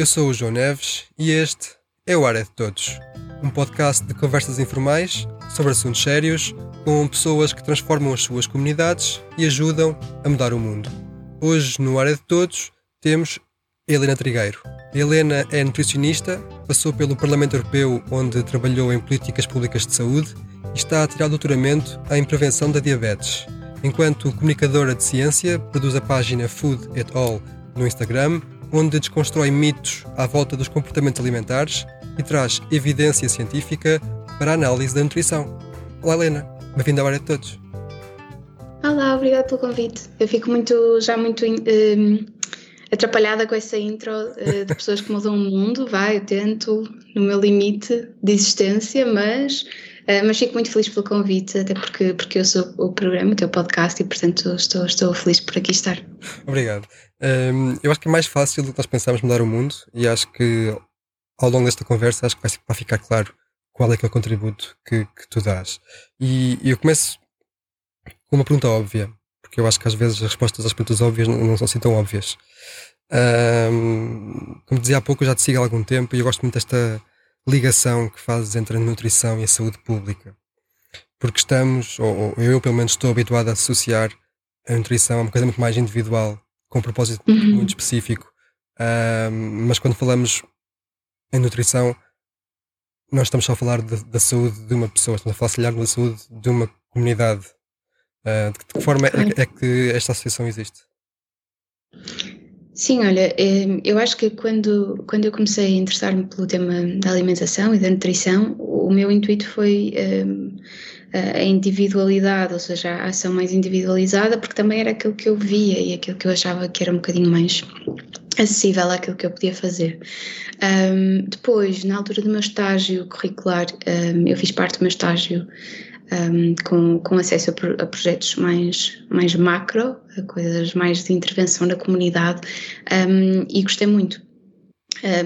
Eu sou o João Neves e este é o Área de Todos, um podcast de conversas informais sobre assuntos sérios com pessoas que transformam as suas comunidades e ajudam a mudar o mundo. Hoje, no Área de Todos, temos Helena Trigueiro. Helena é nutricionista, passou pelo Parlamento Europeu, onde trabalhou em políticas públicas de saúde e está a tirar doutoramento em prevenção da diabetes. Enquanto comunicadora de ciência, produz a página Food at All no Instagram, onde desconstrói mitos à volta dos comportamentos alimentares e traz evidência científica para a análise da nutrição. Olá, Helena. Bem-vinda à área de todos. Olá, obrigada pelo convite. Eu fico muito, já muito um, atrapalhada com essa intro uh, de pessoas que mudam o mundo. Vai, eu tento no meu limite de existência, mas mas fico muito feliz pelo convite, até porque, porque eu sou o programa, o teu podcast, e portanto estou, estou feliz por aqui estar. Obrigado. Um, eu acho que é mais fácil do que nós pensamos mudar o mundo e acho que ao longo desta conversa acho que vai, ficar claro qual é que é o contributo que, que tu dás. E, eu começo com uma pergunta óbvia, porque eu acho que às vezes as respostas às perguntas óbvias não, não são assim tão óbvias. Um, como dizia há pouco, eu já te sigo há algum tempo e eu gosto muito desta ligação que fazes entre a nutrição e a saúde pública. Porque estamos, ou, ou eu pelo menos estou habituado a associar a nutrição a uma coisa muito mais individual com um propósito uhum. muito específico. mas quando falamos em nutrição, nós estamos só a falar de, da saúde de uma pessoa, estamos a falar, se calhar, da saúde de uma comunidade. Uh, de, que, de que forma é, é, que esta associação existe? Sim, olha, eh, eu acho que quando, quando eu comecei a interessar-me pelo tema da alimentação e da nutrição, o meu intuito foi um, a individualidade, ou seja, a ação mais individualizada, porque também era aquilo que eu via e aquilo que eu achava que era um bocadinho mais acessível àquilo que eu podia fazer. Um, depois, na altura do meu estágio curricular, um, eu fiz parte do meu estágio um, com, com acesso a, a, projetos mais, mais macro, a coisas mais de intervenção na comunidade, e gostei muito.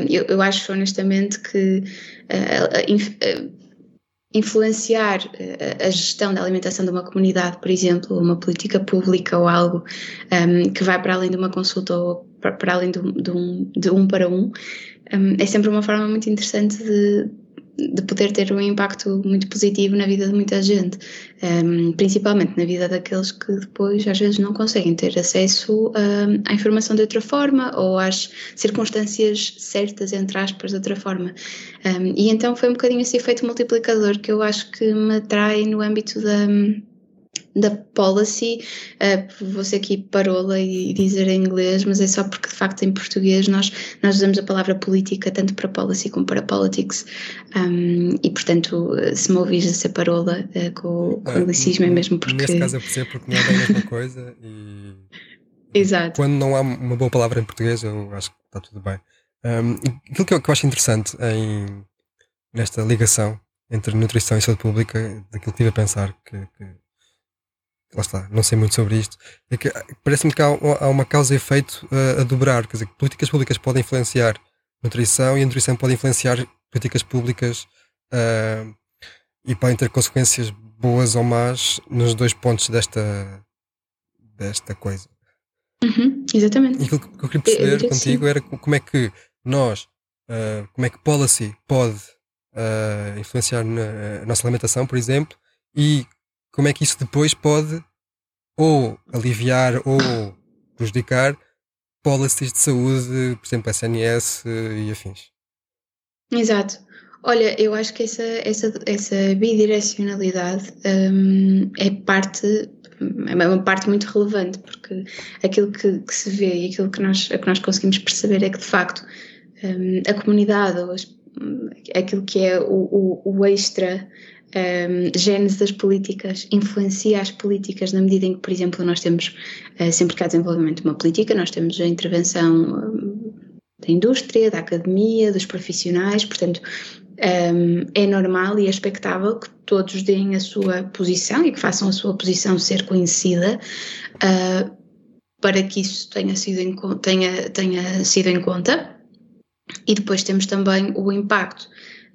Eu, eu, acho honestamente que uh, uh, influenciar a gestão da alimentação de uma comunidade, por exemplo, uma política pública ou algo um, que vai para além de uma consulta ou para, para além de um, de, um, de um, para um, um, é sempre uma forma muito interessante de, de poder ter um impacto muito positivo na vida de muita gente, um, principalmente na vida daqueles que depois às vezes não conseguem ter acesso um, à informação de outra forma ou às circunstâncias certas, entre aspas, de outra forma. Um, e então foi um bocadinho esse efeito multiplicador que eu acho que me atrai no âmbito da da policy, uh, você aqui parola e dizer em inglês, mas é só porque de facto em português nós, nós usamos a palavra política tanto para policy como para politics um, e portanto se me ouvis a ser parola uh, com, com o anglicismo é mesmo porque... Neste caso eu percebo porque não é bem a mesma coisa e... Exato. Quando não há uma boa palavra em português eu acho que está tudo bem. Um, aquilo que eu, que eu acho interessante em, nesta ligação entre nutrição e saúde pública, daquilo que estive a pensar que, que lá está, não sei muito sobre isto, é que parece-me que há, há, uma causa e efeito uh, a dobrar, quer dizer, que políticas públicas podem influenciar a nutrição e a nutrição pode influenciar políticas públicas uh, e podem ter consequências boas ou más nos dois pontos desta, desta coisa. Uhum, exatamente. E aquilo que eu queria perceber eu, eu contigo era como é que nós, uh, como é que policy pode influenciar na, a nossa alimentação, por exemplo, e como é que isso depois pode ou aliviar ou prejudicar policies de saúde, por exemplo, SNS e afins. Exato. Olha, eu acho que essa, essa, essa bidirecionalidade um, é parte é uma parte muito relevante porque aquilo que, que, se vê e aquilo que nós, que nós conseguimos perceber é que de facto um, a comunidade ou as, aquilo que é o, o, o extra um, gênese das políticas influencia as políticas na medida em que, por exemplo, nós temos, uh, sempre que há desenvolvimento de uma política, nós temos a intervenção um, da indústria, da academia, dos profissionais, portanto, um, é normal e é expectável que todos deem a sua posição e que façam a sua posição ser conhecida uh, para que isso tenha sido, em, tenha, tenha sido em conta. E depois temos também o impacto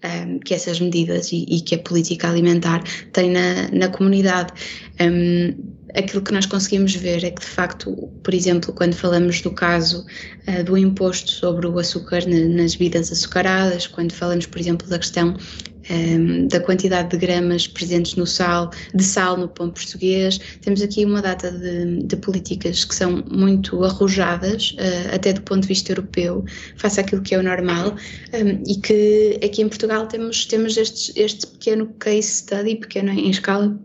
um, que essas medidas e, e, que a política alimentar tem na, na comunidade. Um, aquilo que nós conseguimos ver é que, de facto, por exemplo, quando falamos do caso uh, do imposto sobre o açúcar na, nas bebidas açucaradas, quando falamos, por exemplo, da questão um, da quantidade de gramas presentes no sal, de sal no pão português. Temos aqui uma data de, de políticas que são muito arrojadas, uh, até do ponto de vista europeu, face àquilo que é o normal, um, e que aqui em Portugal temos, temos este, este pequeno case study, pequeno em escala,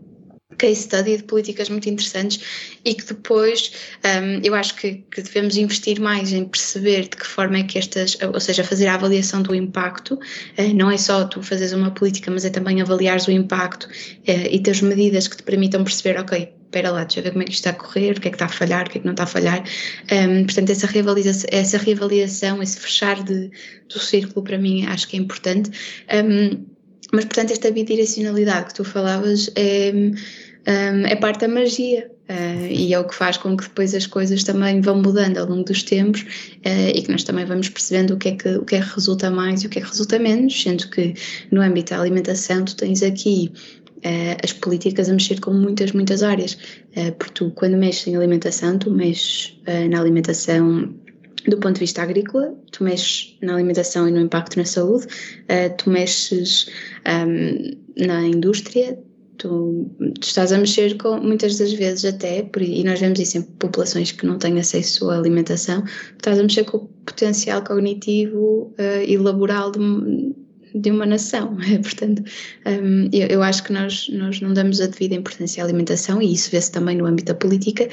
case study de políticas muito interessantes e que depois um, eu acho que, que, devemos investir mais em perceber de que forma é que estas, ou seja, fazer a avaliação do impacto, uh, não é só tu fazeres uma política, mas é também avaliares o impacto uh, e ter medidas que te permitam perceber, ok, espera lá, deixa eu ver como é que isto está a correr, o que é que está a falhar, o que é que não está a falhar. Um, portanto, essa reavaliação, essa reavaliação, esse fechar de, do círculo para mim acho que é importante. Um, mas, portanto, esta bidirecionalidade que tu falavas é um, é parte da magia uh, e é o que faz com que depois as coisas também vão mudando ao longo dos tempos uh, e que nós também vamos percebendo o que, é que, o que é que resulta mais e o que é que resulta menos, sendo que no âmbito da alimentação tu tens aqui uh, as políticas a mexer com muitas, muitas áreas, porque tu quando mexes em alimentação, tu mexes na alimentação do ponto de vista agrícola, tu mexes na alimentação e no impacto na saúde, tu mexes um, na indústria, Tu, tu, estás a mexer com, muitas das vezes até, e nós vemos isso em populações que não têm acesso à alimentação, estás a mexer com o potencial cognitivo uh, e laboral de, de uma nação. Portanto, um, eu, eu, acho que nós, nós não damos a devida importância à alimentação, e isso vê-se também no âmbito da política,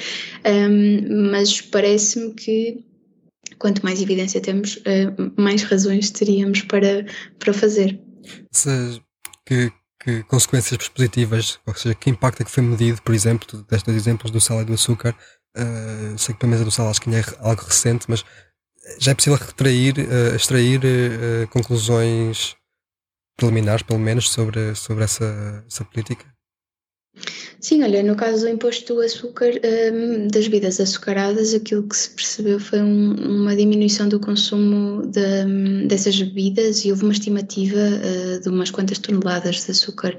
um, mas parece-me que quanto mais evidência temos, uh, mais razões teríamos para, para fazer. Se, que que consequências positivas, ou seja, que impacto é que foi medido, por exemplo, tu deste exemplos do sal e do açúcar, uh, sei que para a mesa do sal acho que ainda é algo recente, mas já é possível retrair, uh, extrair uh, conclusões preliminares, pelo menos, sobre, sobre essa, essa política? Sim, olha, no caso do imposto do açúcar, um, das bebidas açucaradas, aquilo que se percebeu foi um, uma diminuição do consumo de, dessas bebidas e houve uma estimativa uh, de umas quantas toneladas de açúcar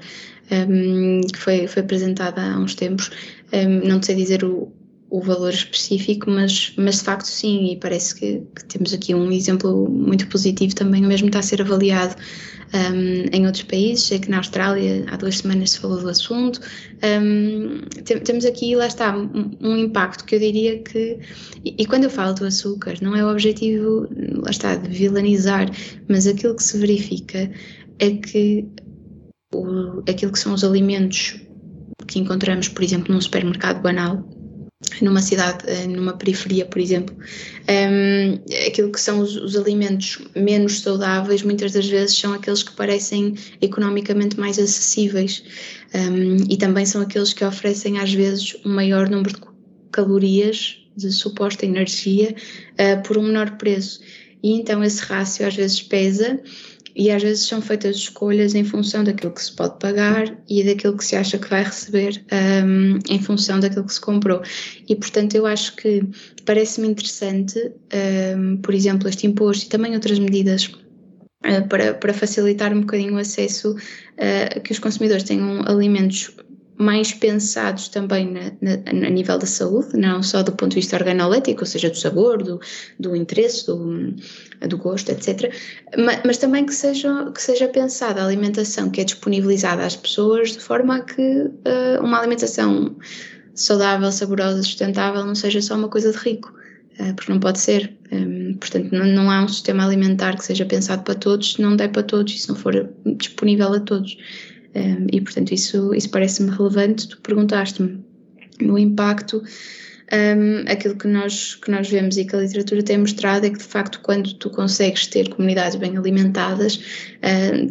um, que foi, foi apresentada há uns tempos. Hum, não sei dizer o, o valor específico, mas, mas de facto sim, e parece que, que temos aqui um exemplo muito positivo também, o mesmo está a ser avaliado um, em outros países, sei que na Austrália há duas semanas se falou do assunto, um, tem, temos aqui, lá está, um, um, impacto que eu diria que, e, e, quando eu falo do açúcar, não é o objetivo, lá está, de vilanizar, mas aquilo que se verifica é que o, aquilo que são os alimentos que encontramos, por exemplo, num supermercado banal, numa cidade, eh, numa periferia, por exemplo, um, aquilo que são os, os, alimentos menos saudáveis, muitas das vezes são aqueles que parecem economicamente mais acessíveis um, e também são aqueles que oferecem às vezes um maior número de calorias de suposta energia uh, por um menor preço. E então esse rácio às vezes pesa e às vezes são feitas escolhas em função daquilo que se pode pagar e daquilo que se acha que vai receber um, em função daquilo que se comprou. E portanto eu acho que parece-me interessante, um, por exemplo, este imposto e também outras medidas uh, para, para facilitar um bocadinho o acesso uh, que os consumidores tenham alimentos mais pensados também na, na, a nível da saúde, não só do ponto de vista organolético, ou seja, do sabor, do, do interesse, do, do gosto, etc., mas, mas, também que seja, que seja pensada a alimentação que é disponibilizada às pessoas de forma a que uh, uma alimentação saudável, saborosa, sustentável não seja só uma coisa de rico, uh, porque não pode ser. Um, portanto, não, há um sistema alimentar que seja pensado para todos se não der para todos e se não for disponível a todos. Um, e, portanto, isso, isso parece-me relevante. Tu perguntaste-me no impacto. Um, aquilo que nós, que nós vemos e que a literatura tem mostrado é que, de facto, quando tu consegues ter comunidades bem alimentadas,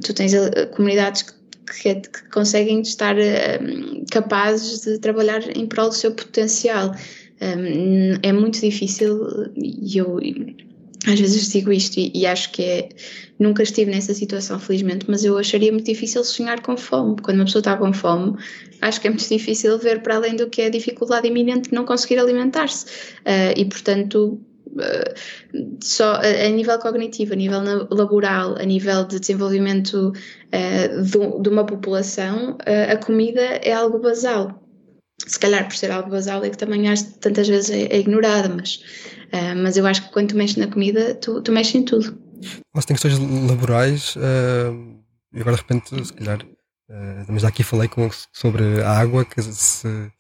tu tens uh, comunidades que, que, que, conseguem estar uh, capazes de trabalhar em prol do seu potencial. Um, é muito difícil, e eu às vezes digo isto e, e, acho que é. Nunca estive nessa situação, felizmente, mas eu acharia muito difícil sonhar com fome. Quando uma pessoa está com fome, acho que é muito difícil ver para além do que é a dificuldade iminente de não conseguir alimentar-se. Uh, e, portanto, uh, só a, a, nível cognitivo, a nível laboral, a nível de desenvolvimento uh, de, uma população, a comida é algo basal. se calhar por ser algo basal é que também às, tantas vezes é, é ignorada, mas, uh, mas eu acho que quando tu mexes na comida, tu, tu mexes em tudo. Mas tem questões laborais, uh, e agora de repente, se calhar, uh, mas já aqui falei com, sobre a água, que se,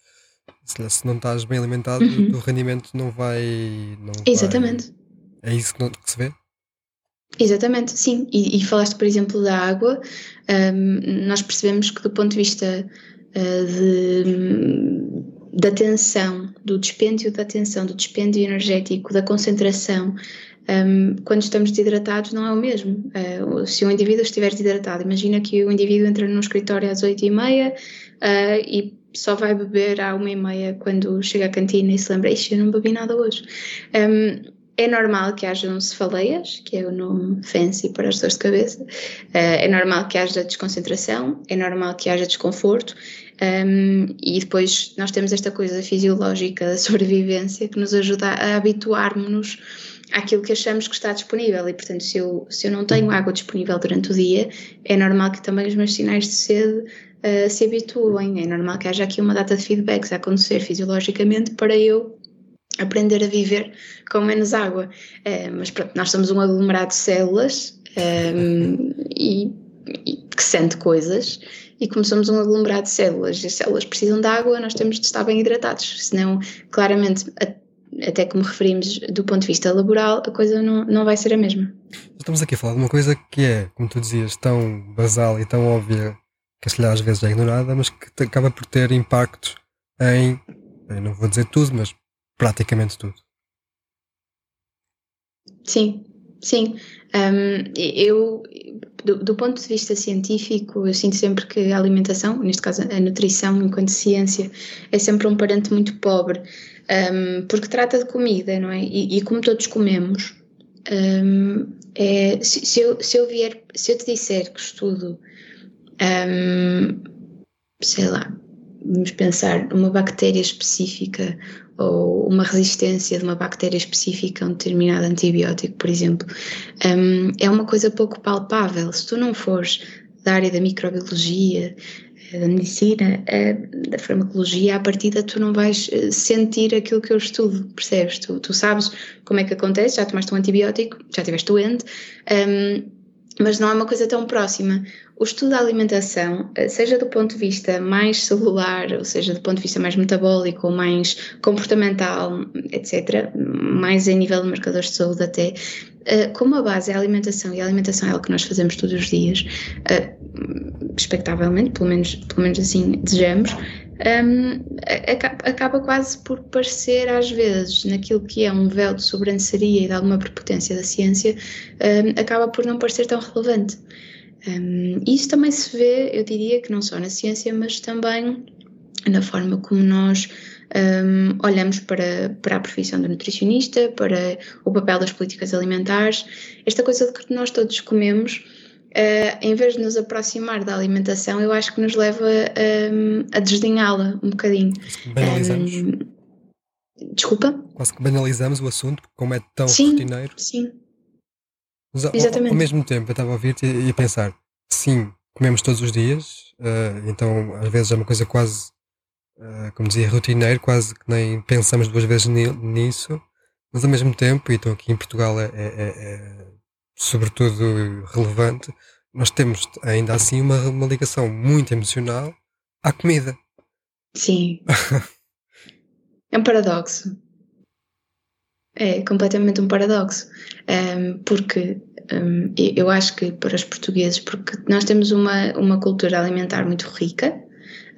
se, se não estás bem alimentado, uhum. o rendimento não vai. Não Exatamente. Vai, é isso que, não, que se vê? Exatamente, sim. E, e, falaste, por exemplo, da água. Um, nós percebemos que, do ponto de vista uh, de, da atenção, do dispêndio da atenção, do dispêndio energético, da concentração, um, quando estamos desidratados não é o mesmo. Uh, se um indivíduo estiver desidratado, imagina que o indivíduo entra no escritório às 8h30 uh, e só vai beber à 1h30 quando chega à cantina e se lembra, Ixi, eu não bebi nada hoje. Um, é normal que hajam cefaleias, que é o nome fancy para as dores de cabeça, uh, é normal que haja desconcentração, é normal que haja desconforto, um, e depois nós temos esta coisa fisiológica da sobrevivência que nos ajuda a habituarmos-nos àquilo que achamos que está disponível. E, portanto, se eu, se eu não tenho água disponível durante o dia, é normal que também os meus sinais de sede uh, se habituem, é normal que haja aqui uma data de feedbacks a acontecer fisiologicamente para eu aprender a viver com menos água. Uh, mas pronto, nós somos um aglomerado de células um, e, e, que sente coisas e como somos um aglomerado de células e as células precisam de água, nós temos de estar bem hidratados, senão claramente até como referimos do ponto de vista laboral, a coisa não, não vai ser a mesma. Estamos aqui a falar de uma coisa que é, como tu dizias, tão basal e tão óbvia que se às vezes é ignorada, mas que acaba por ter impacto em, não vou dizer tudo, mas praticamente tudo. Sim, sim. Um, eu, do, do, ponto de vista científico, eu sinto sempre que a alimentação, neste caso a nutrição enquanto ciência, é sempre um parente muito pobre um, porque trata de comida, não é? E, e como todos comemos, um, é, se, se, eu, se, eu vier, se eu te disser que estudo, um, sei lá, vamos pensar uma bactéria específica ou uma resistência de uma bactéria específica a um determinado antibiótico, por exemplo, é uma coisa pouco palpável. Se tu não fores da área da microbiologia, da medicina, da farmacologia, à partida tu não vais eh, sentir aquilo que eu estudo, percebes? Tu, tu sabes como é que acontece, já tomaste um antibiótico, já estiveste doente, um, mas não é uma coisa tão próxima. O estudo da alimentação, eh, seja do ponto de vista mais celular, ou seja, do ponto de vista mais metabólico ou mais comportamental, etc., mais em nível de marcadores de saúde até, eh, como a base é a alimentação e a alimentação é algo que nós fazemos todos os dias, uh, expectavelmente, pelo menos, pelo menos assim desejamos, um, acaba quase por parecer às vezes naquilo que é um véu de sobranceria e de alguma prepotência da ciência, um, acaba por não parecer tão relevante. Um, isso também se vê, eu diria que não só na ciência, mas também na forma como nós um, olhamos para, para a profissão do nutricionista, para o papel das políticas alimentares, esta coisa de que nós todos comemos, uh, em vez de nos aproximar da alimentação, eu acho que nos leva um, a desdenhá-la um bocadinho. Banalizamos. Um, desculpa? Quase que banalizamos o assunto, como é tão sim, rotineiro. Sim. Mas, Exatamente. Ao, ao, mesmo tempo, eu estava a ouvir-te e a pensar, sim, comemos todos os dias, uh, então às vezes é uma coisa quase uh, como dizia, rotineiro, quase que nem pensamos duas vezes nisso, mas ao mesmo tempo, e então aqui em Portugal é, é, é, é sobretudo relevante, nós temos ainda assim uma, uma ligação muito emocional à comida. Sim. é um paradoxo. É completamente um paradoxo. Um, porque um, eu acho que para os portugueses, porque nós temos uma, uma cultura alimentar muito rica,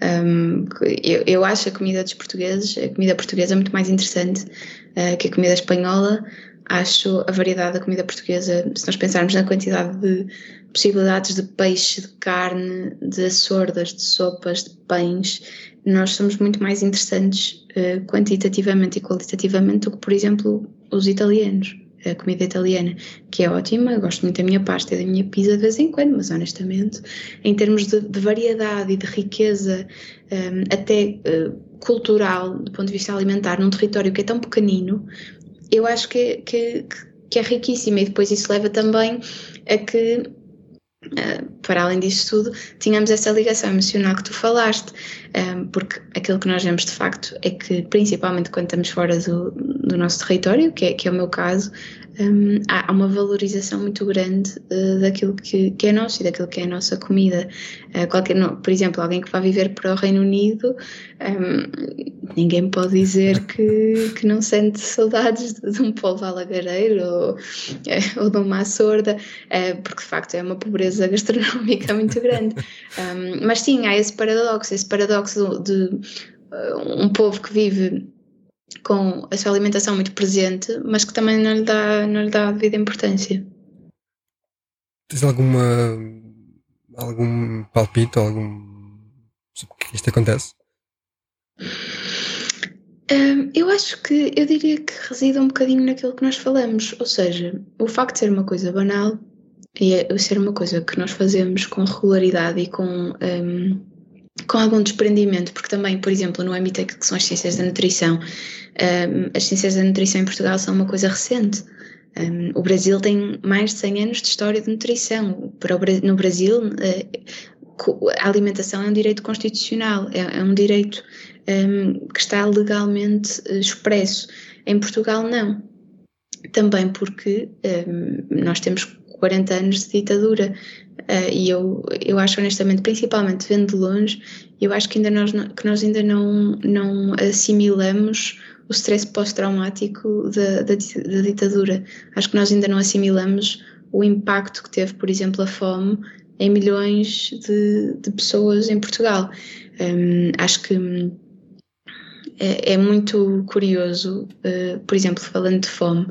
um, eu, eu, acho a comida dos portugueses, a comida portuguesa muito mais interessante uh, que a comida espanhola. Acho a variedade da comida portuguesa, se nós pensarmos na quantidade de possibilidades de peixe, de carne, de açordas, de sopas, de pães, nós somos muito mais interessantes uh, quantitativamente e qualitativamente do que, por exemplo, os italianos a comida italiana, que é ótima, gosto muito da minha pasta e da minha pizza de vez em quando, mas honestamente, em termos de, de variedade e de riqueza, um, até uh, cultural, do ponto de vista alimentar, num território que é tão pequenino, eu acho que, que, que é riquíssima e depois isso leva também a que Uh, para além disso tudo, tínhamos essa ligação emocional que tu falaste, porque aquilo que nós vemos de facto é que, principalmente quando estamos fora do, do nosso território, que é, que é o meu caso, há uma valorização muito grande uh, daquilo que, que, é nosso e daquilo que é a nossa comida. Uh, qualquer, por exemplo, alguém que vai viver para o Reino Unido, ninguém pode dizer que, que não sente saudades de, um polvo alagareiro ou, uh, ou de uma sorda, porque de facto é uma pobreza gastronómica muito grande. Mas sim, há esse paradoxo, esse paradoxo de, de um povo que vive com a sua alimentação muito presente, mas que também não lhe dá, não lhe dá a devida importância. Tens alguma algum palpite ou algum sobre que isto acontece? Um, eu acho que eu diria que reside um bocadinho naquilo que nós falamos, ou seja, o facto de ser uma coisa banal e é, ser uma coisa que nós fazemos com regularidade e com um, com algum desprendimento, porque também, por exemplo, no âmbito que são as ciências da nutrição, um, as ciências da nutrição em Portugal são uma coisa recente. Um, o Brasil tem mais de 100 anos de história de nutrição. Para o, no Brasil, uh, a alimentação é um direito constitucional, é, é um direito um, que está legalmente uh, expresso. Em Portugal, não. Também porque nós temos 40 anos de ditadura. Uh, e eu, eu acho honestamente, principalmente vendo de longe, eu acho que ainda nós, que nós ainda não, não assimilamos o stress pós-traumático da, da, da, ditadura. Acho que nós ainda não assimilamos o impacto que teve, por exemplo, a fome em milhões de, de pessoas em Portugal. Um, acho que é, é muito curioso, uh, por exemplo, falando de fome,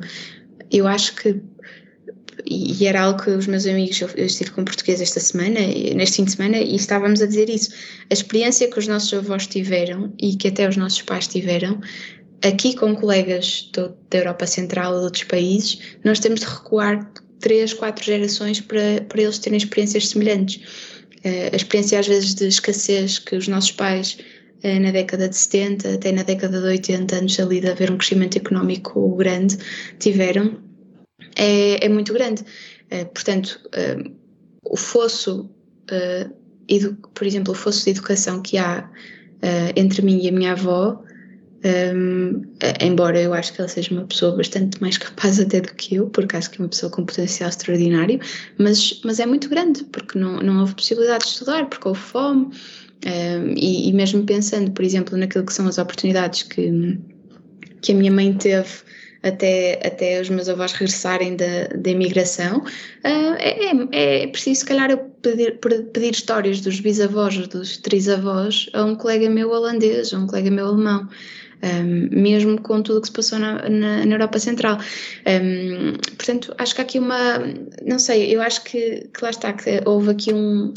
eu acho que e era algo que os meus amigos, eu, estive com português esta semana, neste fim de semana, e estávamos a dizer isso. A experiência que os nossos avós tiveram e que até os nossos pais tiveram, aqui com colegas do, da Europa Central ou de outros países, nós temos de recuar três, quatro gerações para, para eles terem experiências semelhantes. Uh, a experiência às vezes de escassez que os nossos pais uh, na década de 70 até na década de 80 antes ali de haver um crescimento económico grande tiveram é, é muito grande. Uh, portanto, uh, o fosso, uh, por exemplo, o fosso de educação que há entre mim e a minha avó, embora eu acho que ela seja uma pessoa bastante mais capaz até do que eu, porque acho que é uma pessoa com potencial extraordinário, mas, mas é muito grande, porque não, não houve possibilidade de estudar, porque houve fome, um, e, e mesmo pensando, por exemplo, naquilo que são as oportunidades que, que a minha mãe teve até, até os meus avós regressarem da, da imigração, uh, é, é, preciso, se calhar, eu pedir, pedir histórias dos bisavós, dos trisavós, a um colega meu holandês, a um colega meu alemão. Um, mesmo com tudo o que se passou na, na, na Europa Central. Um, portanto, acho que há aqui uma. Não sei, eu acho que, que lá está, que houve aqui um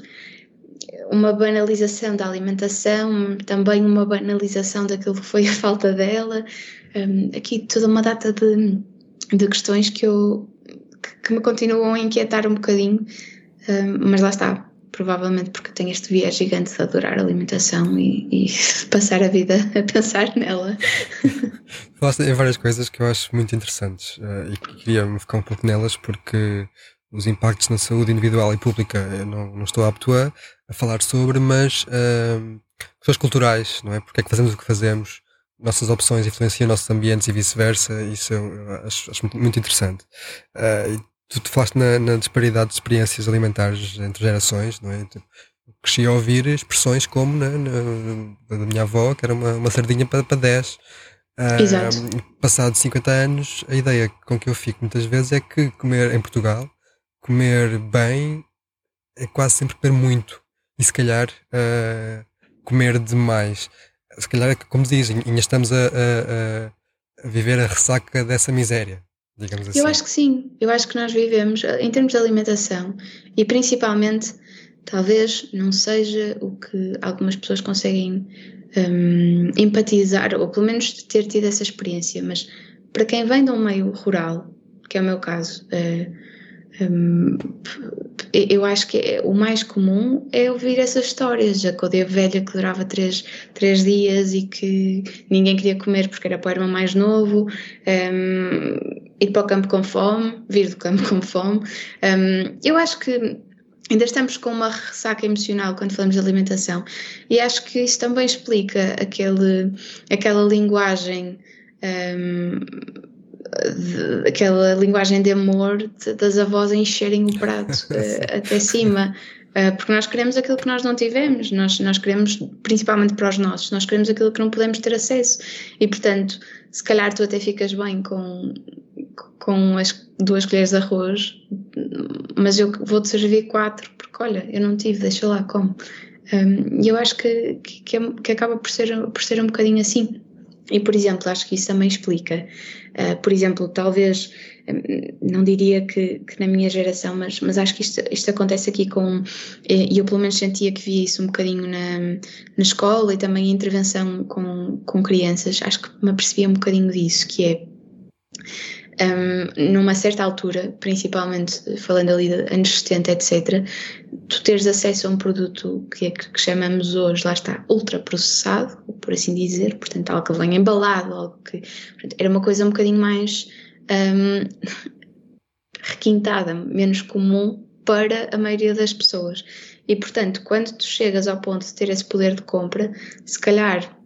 uma banalização da alimentação, também uma banalização daquilo que foi a falta dela, um, aqui toda uma data de, de questões que, eu, que me continuam a inquietar um bocadinho, um, mas lá está, provavelmente porque tenho este viés gigante de adorar a alimentação e, e passar a vida a pensar nela. Falaste em várias coisas que eu acho muito interessantes uh, e queria me focar um pouco nelas porque os impactos na saúde individual e pública eu não, não estou apto a, a falar sobre, mas uh, questões culturais, não é? Porque é que fazemos o que fazemos, nossas opções influenciam nossos ambientes e vice-versa, isso eu acho, acho, muito interessante. Uh, tu, tu falaste na, na, disparidade de experiências alimentares entre gerações, não é? Tipo, cresci a ouvir expressões como na, na, da minha avó, que era uma, uma sardinha para, para 10. Uh, Exato. Passado 50 anos, a ideia com que eu fico muitas vezes é que comer em Portugal, comer bem, é quase sempre comer muito. E se calhar uh, comer demais se calhar, como dizem, ainda estamos a, a, a, viver a ressaca dessa miséria, digamos assim. Eu acho que sim, eu acho que nós vivemos, em termos de alimentação, e principalmente, talvez não seja o que algumas pessoas conseguem um, empatizar, ou pelo menos ter tido essa experiência, mas para quem vem de um meio rural, que é o meu caso, uh, um, eu acho que é, o mais comum é ouvir essas histórias. A Codeia Velha que durava três, três dias e que ninguém queria comer porque era para o irmão mais novo, um, ir para o campo com fome, vir do campo com fome. Um, eu acho que ainda estamos com uma ressaca emocional quando falamos de alimentação e acho que isso também explica aquele, aquela linguagem um, de, aquela linguagem de amor de, das avós encherem o prato uh, até cima uh, porque nós queremos aquilo que nós não tivemos nós, nós queremos, principalmente para os nossos nós queremos aquilo que não podemos ter acesso e portanto, se calhar tu até ficas bem com com as duas colheres de arroz, mas eu vou-te servir quatro, porque olha, eu não tive, deixa lá, como. Um, e eu acho que, que, é, que, acaba por ser, por ser um bocadinho assim. E, por exemplo, acho que isso também explica. Uh, por exemplo, talvez, não diria que, que, na minha geração, mas, mas acho que isto, isto acontece aqui com. E eu, pelo menos, sentia que via isso um bocadinho na, na escola e também em intervenção com, com crianças. Acho que me apercebia um bocadinho disso, que é um, numa certa altura, principalmente falando ali de anos 70, etc., tu teres acesso a um produto que é que chamamos hoje, lá está, ultraprocessado, por assim dizer, portanto, algo que vem embalado, algo que. Portanto, era uma coisa um bocadinho mais um, requintada, menos comum para a maioria das pessoas. E, portanto, quando tu chegas ao ponto de ter esse poder de compra, se calhar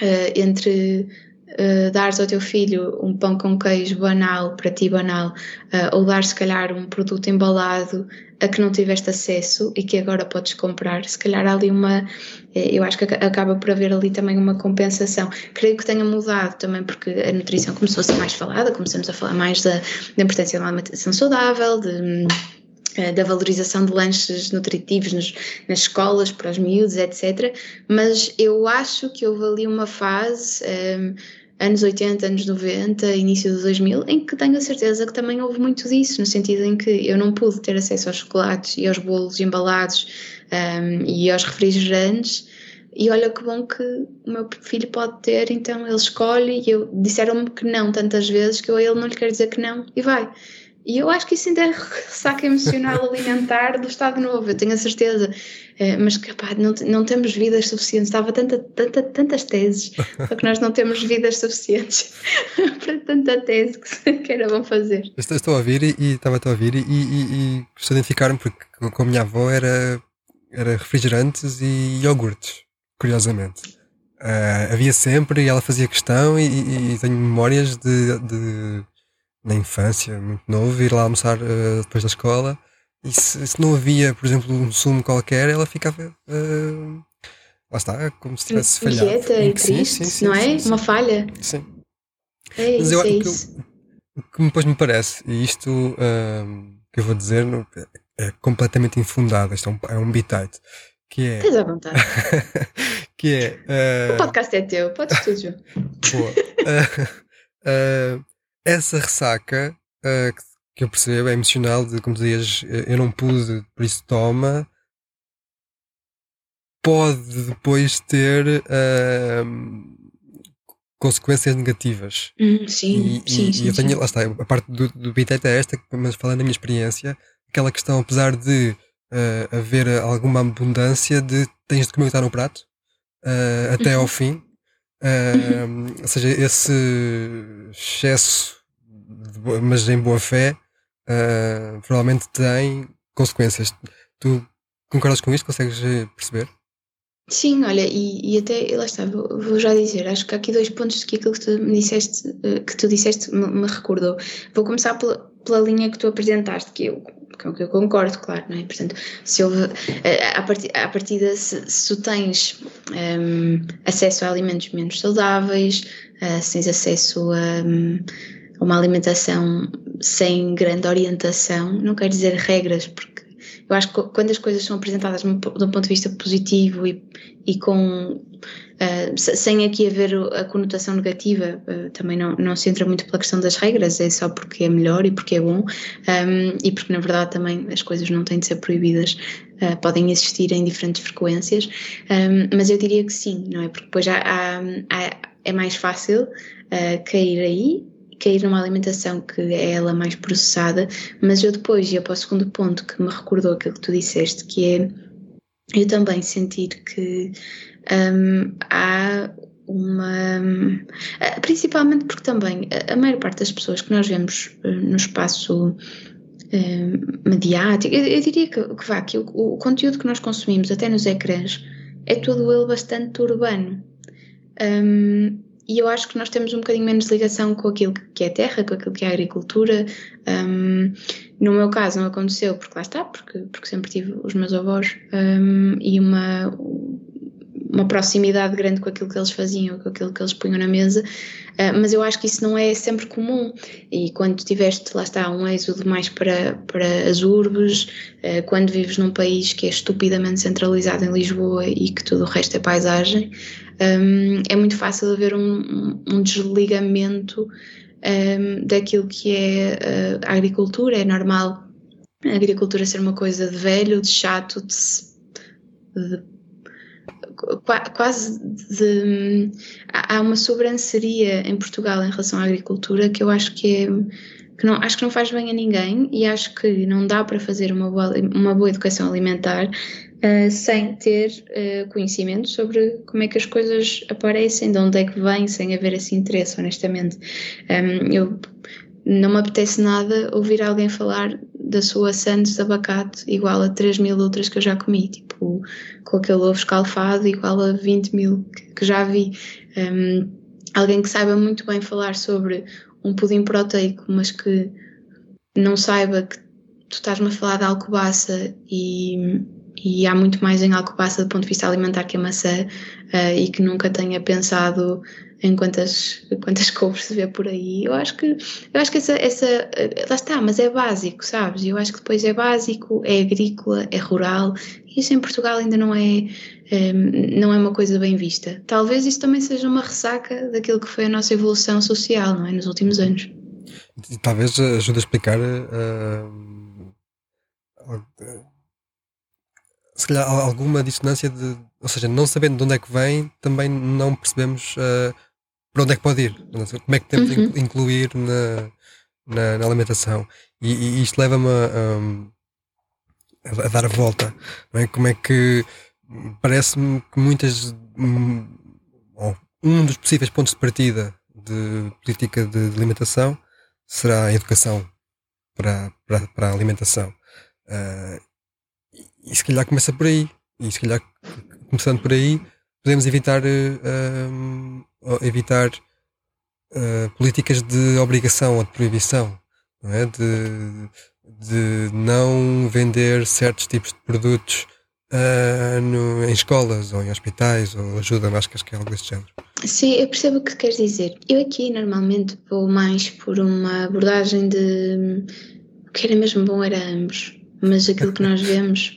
uh, entre uh, dares ao teu filho um pão com queijo banal, para ti banal, uh, ou dar se calhar um produto embalado a que não tiveste acesso e que agora podes comprar, se calhar há ali uma, eh, eu acho que acaba por haver ali também uma compensação. Creio que tenha mudado também porque a nutrição começou a ser mais falada, começamos a falar mais da, da importância uma alimentação saudável, de da valorização de lanches nutritivos nos, nas escolas para os miúdos, etc. Mas eu acho que houve ali uma fase um, anos 80, anos 90, início dos 2000, em que tenho a certeza que também houve muito disso, no sentido em que eu não pude ter acesso aos chocolates e aos bolos embalados um, e aos refrigerantes. E olha que bom que o meu filho pode ter, então ele escolhe e eu disseram-me que não tantas vezes que eu a ele não lhe quero dizer que não e vai. E eu acho que isso ainda é ressaca emocional alimentar do Estado Novo, eu tenho a certeza. É, mas que, pá, não, não temos vidas suficientes. Estava tanta, tanta, tantas teses, só que nós não temos vidas suficientes para tanta tese que, que era bom fazer. Estou, a ouvir e, e estava a ouvir e, e, e estou a identificar-me porque com a minha avó era, era refrigerantes e iogurtes, curiosamente. Uh, havia sempre e ela fazia questão e, e tenho memórias de, de na infância, muito novo, ir lá almoçar uh, depois da escola e se, se, não havia, por exemplo, um sumo qualquer, ela ficava. Uh, lá está, como se tivesse falhado. Inquieta e triste, sim, sim, não é? Uma falha. Sim. É isso, Mas eu, é o, isso. Que, o que depois me parece, e isto uh, que eu vou dizer é completamente infundado, isto é um, é um bitite. Que é. Tens à vontade. que é. Uh, o podcast é teu, podes tudo, João. Boa. Uh, essa ressaca uh, que eu percebo é emocional, de como dizias, eu não pude, por isso toma, pode depois ter uh, consequências negativas. Hum, sim, e, sim, e, sim, e eu tenho, sim. lá está, a parte do, do bitete é esta, mas falando da minha experiência, aquela questão, apesar de uh, haver alguma abundância de tens de comer o que está no prato, uh, até uhum. ao fim, uh, ou seja, esse excesso mas em boa fé, uh, provavelmente tem consequências. Tu concordas com isto? Consegues eh, perceber? Sim, olha, e, e até, lá está, vou, vou, já dizer, acho que há aqui dois pontos que aquilo que tu me disseste, eh, que tu disseste me, me recordou. Vou começar pela, pela, linha que tu apresentaste, que eu, que eu concordo, claro, não é? Portanto, se houve, a, partir, a partida, se, se tu tens um, acesso a alimentos menos saudáveis, uh, se tens acesso a. Um, uma alimentação sem grande orientação, não quer dizer regras, porque eu acho que quando as coisas são apresentadas de um ponto de vista positivo e, e com uh, sem aqui haver a conotação negativa, uh, também não, não se entra muito pela questão das regras, é só porque é melhor e porque é bom um, e porque na verdade também as coisas não têm de ser proibidas, uh, podem existir em diferentes frequências, um, mas eu diria que sim, não é? Porque depois há, há, há, é mais fácil cair aí cair numa alimentação que é ela mais processada, mas eu depois ia para o segundo ponto que me recordou aquilo que tu disseste, que é eu também sentir que um, há uma. Principalmente porque também a, maior parte das pessoas que nós vemos uh, no espaço uh, mediático. Eu, eu, diria que, que, vá, que o, o, conteúdo que nós consumimos, até nos ecrãs, é todo ele bastante urbano. Um, e eu acho que nós temos um bocadinho menos ligação com aquilo que é terra, com aquilo que é agricultura. Um, no meu caso não aconteceu, porque lá está, porque, porque sempre tive os meus avós um, e uma, uma proximidade grande com aquilo que eles faziam, com aquilo que eles punham na mesa, uh, mas eu acho que isso não é sempre comum. E quando tiveste, lá está, um êxodo mais para, para as urbes, uh, quando vives num país que é estupidamente centralizado em Lisboa e que tudo o resto é paisagem, um, é muito fácil haver um, um desligamento um, daquilo que é a agricultura. É normal a agricultura ser uma coisa de velho, de chato, de, de quase de. Há uma sobranceria em Portugal em relação à agricultura que eu acho que é. Que não, acho que não faz bem a ninguém e acho que não dá para fazer uma boa, uma boa educação alimentar uh, sem ter uh, conhecimento sobre como é que as coisas aparecem, de onde é que vêm, sem haver esse interesse, honestamente. Um, eu não me apetece nada ouvir alguém falar da sua Santos de abacate igual a 3 mil outras que eu já comi, tipo, com aquele ovo escalfado igual a 20 mil que, que já vi. Um, alguém que saiba muito bem falar sobre um pudim proteico, mas que não saiba que tu estás-me a falar de alcobaça e, e há muito mais em alcobaça do ponto de vista alimentar que a maçã uh, e que nunca tenha pensado em quantas, quantas couves se vê por aí. Eu acho que, eu acho que essa, essa. Lá está, mas é básico, sabes? Eu acho que depois é básico, é agrícola, é rural. E isso em Portugal ainda não é, ehm, não é uma coisa bem vista. Talvez isso também seja uma ressaca daquilo que foi a nossa evolução social, não é? Nos últimos anos. Talvez ajude a explicar. Uh, se calhar alguma dissonância de, ou seja, não sabendo de onde é que vem, também não percebemos uh, para onde é que pode ir, como é que temos uhum. de incluir na, na, na alimentação. E, e isto leva-me a, a, a, dar a volta. É? Como é que parece-me que muitas. Um dos possíveis pontos de partida de política de, de alimentação será a educação para, para, para a alimentação. Uh, e, e se calhar começa por aí. E se calhar começando por aí, podemos evitar, uh, evitar uh, políticas de obrigação ou de proibição, não é? de, de não vender certos tipos de produtos uh, no, em escolas ou em hospitais ou ajuda, acho que é algo desse género. Sim, eu percebo o que queres dizer. Eu aqui normalmente vou mais por uma abordagem de o que era mesmo bom era ambos, mas aquilo que nós vemos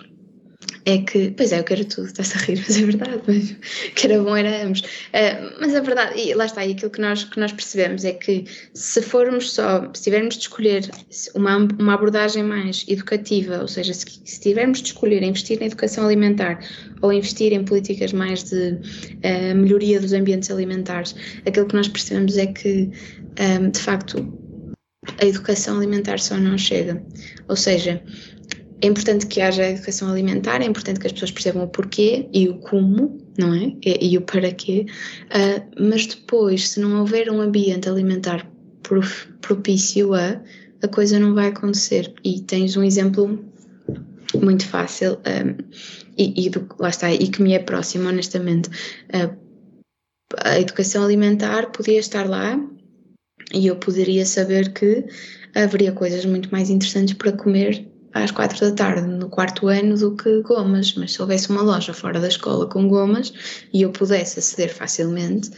é que, pois é, eu quero tudo, estás a rir, mas é verdade, mas que era bom era ambos. Uh, mas é verdade, e lá está, e aquilo que nós, que nós percebemos é que se formos só, se tivermos de escolher uma, uma abordagem mais educativa, ou seja, se, se tivermos de escolher investir na educação alimentar ou investir em políticas mais de uh, melhoria dos ambientes alimentares, aquilo que nós percebemos é que, um, de facto, a educação alimentar só não chega. Ou seja, é importante que haja educação alimentar, é importante que as pessoas percebam o porquê e o como, não é? E, e o para quê, uh, mas depois, se não houver um ambiente alimentar propício a, a coisa não vai acontecer. E tens um exemplo muito fácil um, e, e do, lá está, e que me é próximo, honestamente. Uh, a educação alimentar podia estar lá e eu poderia saber que haveria coisas muito mais interessantes para comer às quatro da tarde no quarto ano do que gomas, mas se houvesse uma loja fora da escola com gomas e eu pudesse aceder facilmente,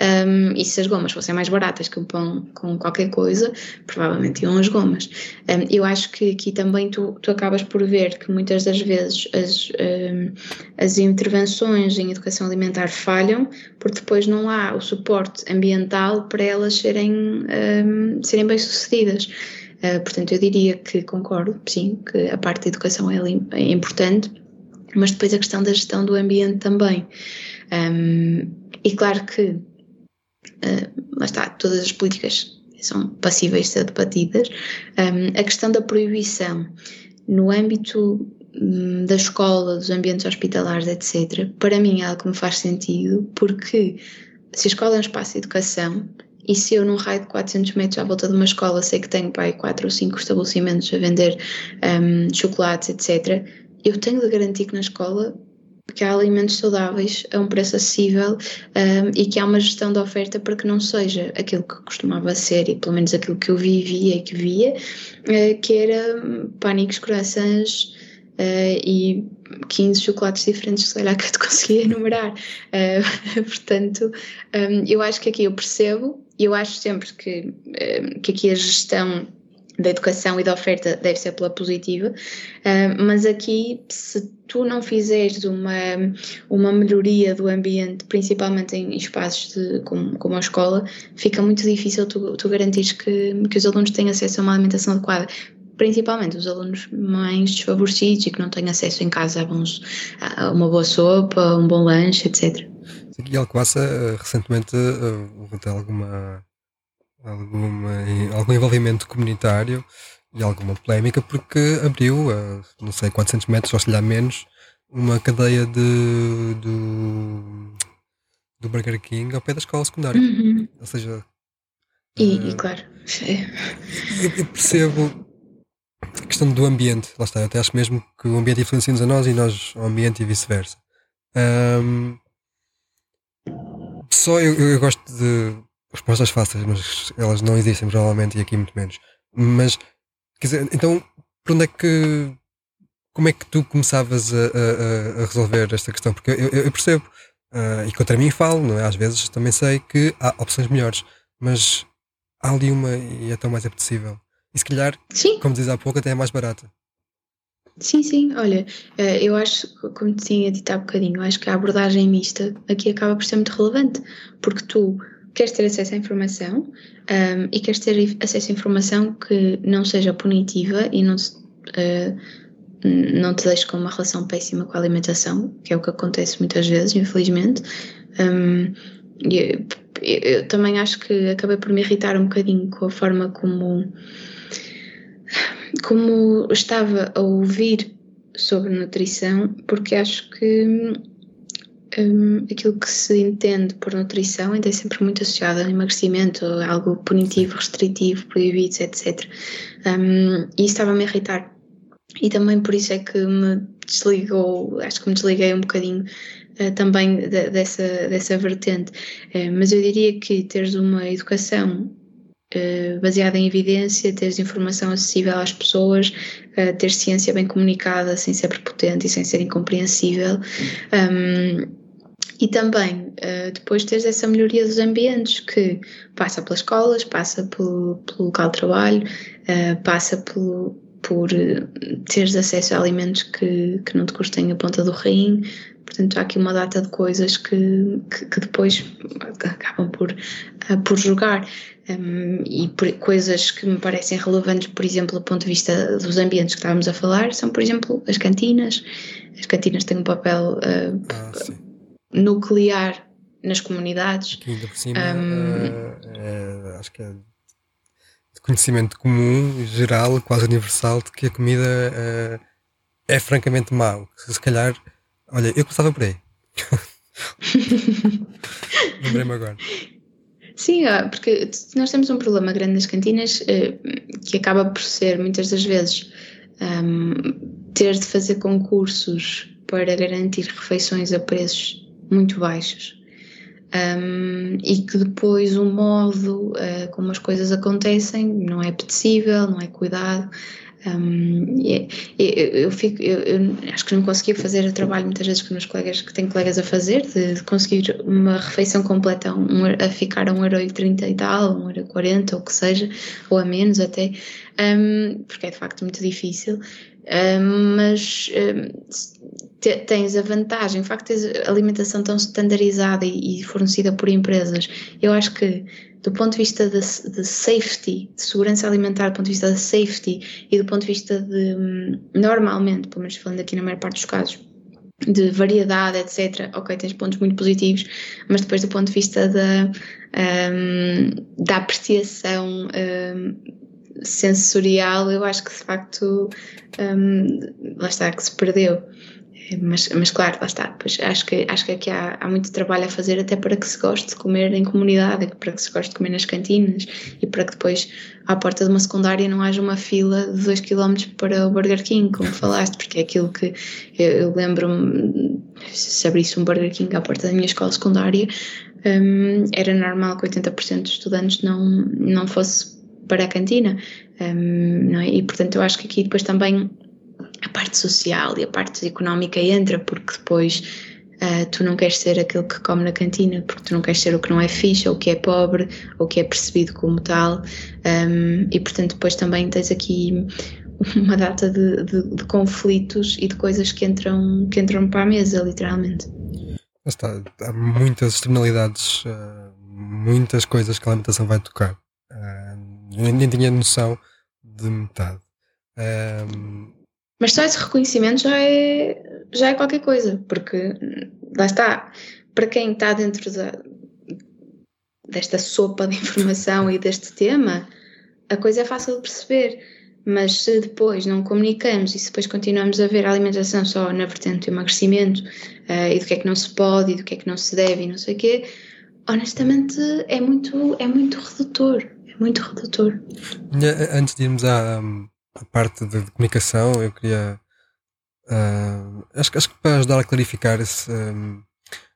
um, e se as gomas fossem mais baratas que o pão com qualquer coisa, provavelmente iam as gomas. Um, eu acho que aqui também tu, tu acabas por ver que muitas das vezes as, um, as intervenções em educação alimentar falham porque depois não há o suporte ambiental para elas serem, serem bem-sucedidas. Uh, portanto, eu diria que concordo, sim, que a parte da educação é, é importante, mas depois a questão da gestão do ambiente também. Um, e claro que, uh, lá está, todas as políticas são passíveis de ser debatidas. Um, a questão da proibição no âmbito um, da escola, dos ambientes hospitalares, etc., para mim é algo que me faz sentido, porque se a escola é um espaço de educação e se eu num raio de 400 metros à volta de uma escola sei que tenho pai quatro ou cinco estabelecimentos a vender um, chocolates, etc., eu tenho de garantir que na escola que há alimentos saudáveis a um preço acessível um, e que há uma gestão da oferta para que não seja aquilo que costumava ser, e pelo menos aquilo que eu vivia e que via, uh, que era pânicos, croissants uh, e 15 chocolates diferentes, se calhar que eu te conseguia enumerar. Uh, portanto, um, eu acho que aqui eu percebo, e eu acho sempre que, um, que aqui a gestão da educação e da oferta deve ser pela positiva, uh, mas aqui, se tu não fizeres uma, uma melhoria do ambiente, principalmente em espaços de, como, como a escola, fica muito difícil tu, tu garantires que, que os alunos têm acesso a uma alimentação adequada principalmente os alunos mais desfavorecidos e que não têm acesso em casa a, bons, a uma boa sopa, um bom lanche, etc. E Alcoaça eh, recentemente uh, tem alguma alguma, algum envolvimento comunitário e alguma polémica porque abriu a não sei 400 metros ou se lhe menos uma cadeia de do, do Burger King ao pé da escola secundária uhum. ou seja e, uh, e claro eu, eu, percebo a questão do ambiente lá está, eu até acho mesmo que o ambiente influencia-nos a nós e nós ao ambiente e vice-versa um, só eu, eu gosto de respostas fáceis, mas elas não existem provavelmente e aqui muito menos. Mas, quer dizer, então, por onde é que. Como é que tu começavas a, a, a resolver esta questão? Porque eu, eu percebo, uh, e contra mim falo, não é? às vezes também sei que há opções melhores, mas há ali uma e é tão mais apetecível. E se calhar, sim. como diz há pouco, até é mais barata. Sim, sim, olha, eh, eu acho, como te tinha dito há bocadinho, acho que a abordagem mista aqui acaba por ser muito relevante, porque tu queres ter acesso à informação um, e queres ter acesso à informação que não seja punitiva e não, uh, não te deixe com uma relação péssima com a alimentação, que é o que acontece muitas vezes, infelizmente. Um, eu, eu, também acho que acabei por me irritar um bocadinho com a forma como, como estava a ouvir sobre nutrição, porque acho que um, aquilo que se entende por nutrição ainda é sempre muito associado a emagrecimento, algo punitivo, restritivo, proibido, etc. Um, e isso estava-me a irritar. E também por isso é que me desligou, acho que me desliguei um bocadinho uh, também de, dessa, dessa vertente. Uh, mas eu diria que teres uma educação Uh, baseada em evidência, teres informação acessível às pessoas, uh, ter ciência bem comunicada sem ser prepotente e sem ser incompreensível. Um, e também uh, depois teres essa melhoria dos ambientes que passa pelas escolas, passa pelo, pelo local de trabalho, uh, passa pelo, por teres acesso a alimentos que, que não te custem a ponta do rim. Portanto, há aqui uma data de coisas que, que, que depois acabam por, por jogar. Um, e por, coisas que me parecem relevantes, por exemplo, do ponto de vista dos ambientes que estávamos a falar, são, por exemplo, as cantinas. As cantinas têm um papel uh, ah, nuclear nas comunidades. Ainda por cima, um, é, acho que é de conhecimento comum, geral, quase universal, de que a comida é, é francamente má. Se calhar, olha, eu começava por aí. Lembrei-me agora. Sim, porque nós temos um problema grande nas cantinas eh, que acaba por ser, muitas das vezes, um, ter de fazer concursos para garantir refeições a preços muito baixos. Um, e que depois o modo uh, como as coisas acontecem não é apetecível, não é cuidado. Um, e, eu, fico, eu, eu, acho que não conseguia fazer o trabalho muitas vezes que meus colegas que tenho colegas a fazer, de, de conseguir uma refeição completa um, a ficar a 1,30€ e tal, 1,40€ ou o que seja, ou a menos até, um, porque é de facto muito difícil. Mas tens a vantagem, o facto de teres alimentação tão standardizada e, fornecida por empresas, eu acho que do ponto de vista de, de, safety, de segurança alimentar, do ponto de vista de safety e do ponto de vista de, hum, normalmente, pelo menos falando aqui na maior parte dos casos, de variedade, etc. Ok, tens pontos muito positivos, mas depois do ponto de vista da, um, da apreciação um, sensorial, eu acho que de facto um, lá está, que se perdeu. Mas, mas claro, lá está. Pois acho que, acho que aqui há, há muito trabalho a fazer até para que se goste de comer em comunidade, para que se goste de comer nas cantinas e para que depois à porta de uma secundária não haja uma fila de 2 km para o Burger King, como falaste, porque é aquilo que eu, eu lembro-me, se abrisse um Burger King à porta da minha escola secundária, um, era normal que 80% dos estudantes não, não fosse para a cantina. Um, é? E portanto eu acho que aqui depois também a parte social e a parte económica entra, porque depois uh, tu não queres ser aquele que come na cantina, porque tu não queres ser o que não é fixe, ou o que é pobre, ou o que é percebido como tal, um, e portanto depois também tens aqui uma data de, de, de, conflitos e de coisas que entram, que entram para a mesa, literalmente. Está, há muitas externalidades, uh, muitas coisas que a alimentação vai tocar. Uh, eu nem tinha noção de metade. Um, mas só esse reconhecimento já é, já é qualquer coisa, porque lá está, para quem está dentro da, desta sopa de informação e deste tema, a coisa é fácil de perceber. Mas se depois não comunicamos e se depois continuamos a ver a alimentação só na vertente do emagrecimento uh, e do que é que não se pode e do que é que não se deve e não sei o quê, honestamente é muito, é muito redutor. É muito redutor. Antes de irmos à, a parte de, comunicação, eu queria. Uh, acho, acho que para ajudar a clarificar esse. Um,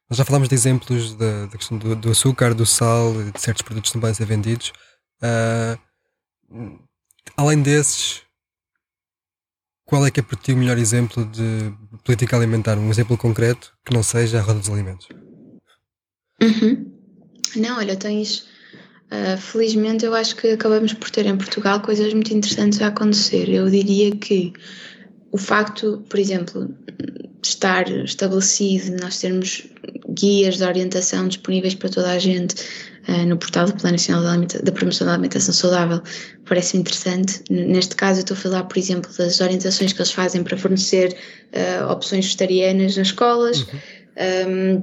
nós já falámos de exemplos da, questão do, do, açúcar, do sal, de certos produtos que não podem ser vendidos. Uh, além desses, qual é que é para ti o melhor exemplo de política alimentar? Um exemplo concreto que não seja a roda dos alimentos? Uhum. Não, olha, tens Uh, felizmente, eu acho que acabamos por ter em Portugal coisas muito interessantes a acontecer. Eu diria que o facto, por exemplo, de estar estabelecido, nós termos guias de orientação disponíveis para toda a gente uh, no portal do Plano Nacional da, da Promoção da Alimentação Saudável, parece interessante. Neste caso, eu estou a falar, por exemplo, das orientações que eles fazem para fornecer uh, opções vegetarianas nas escolas. Uhum. Um,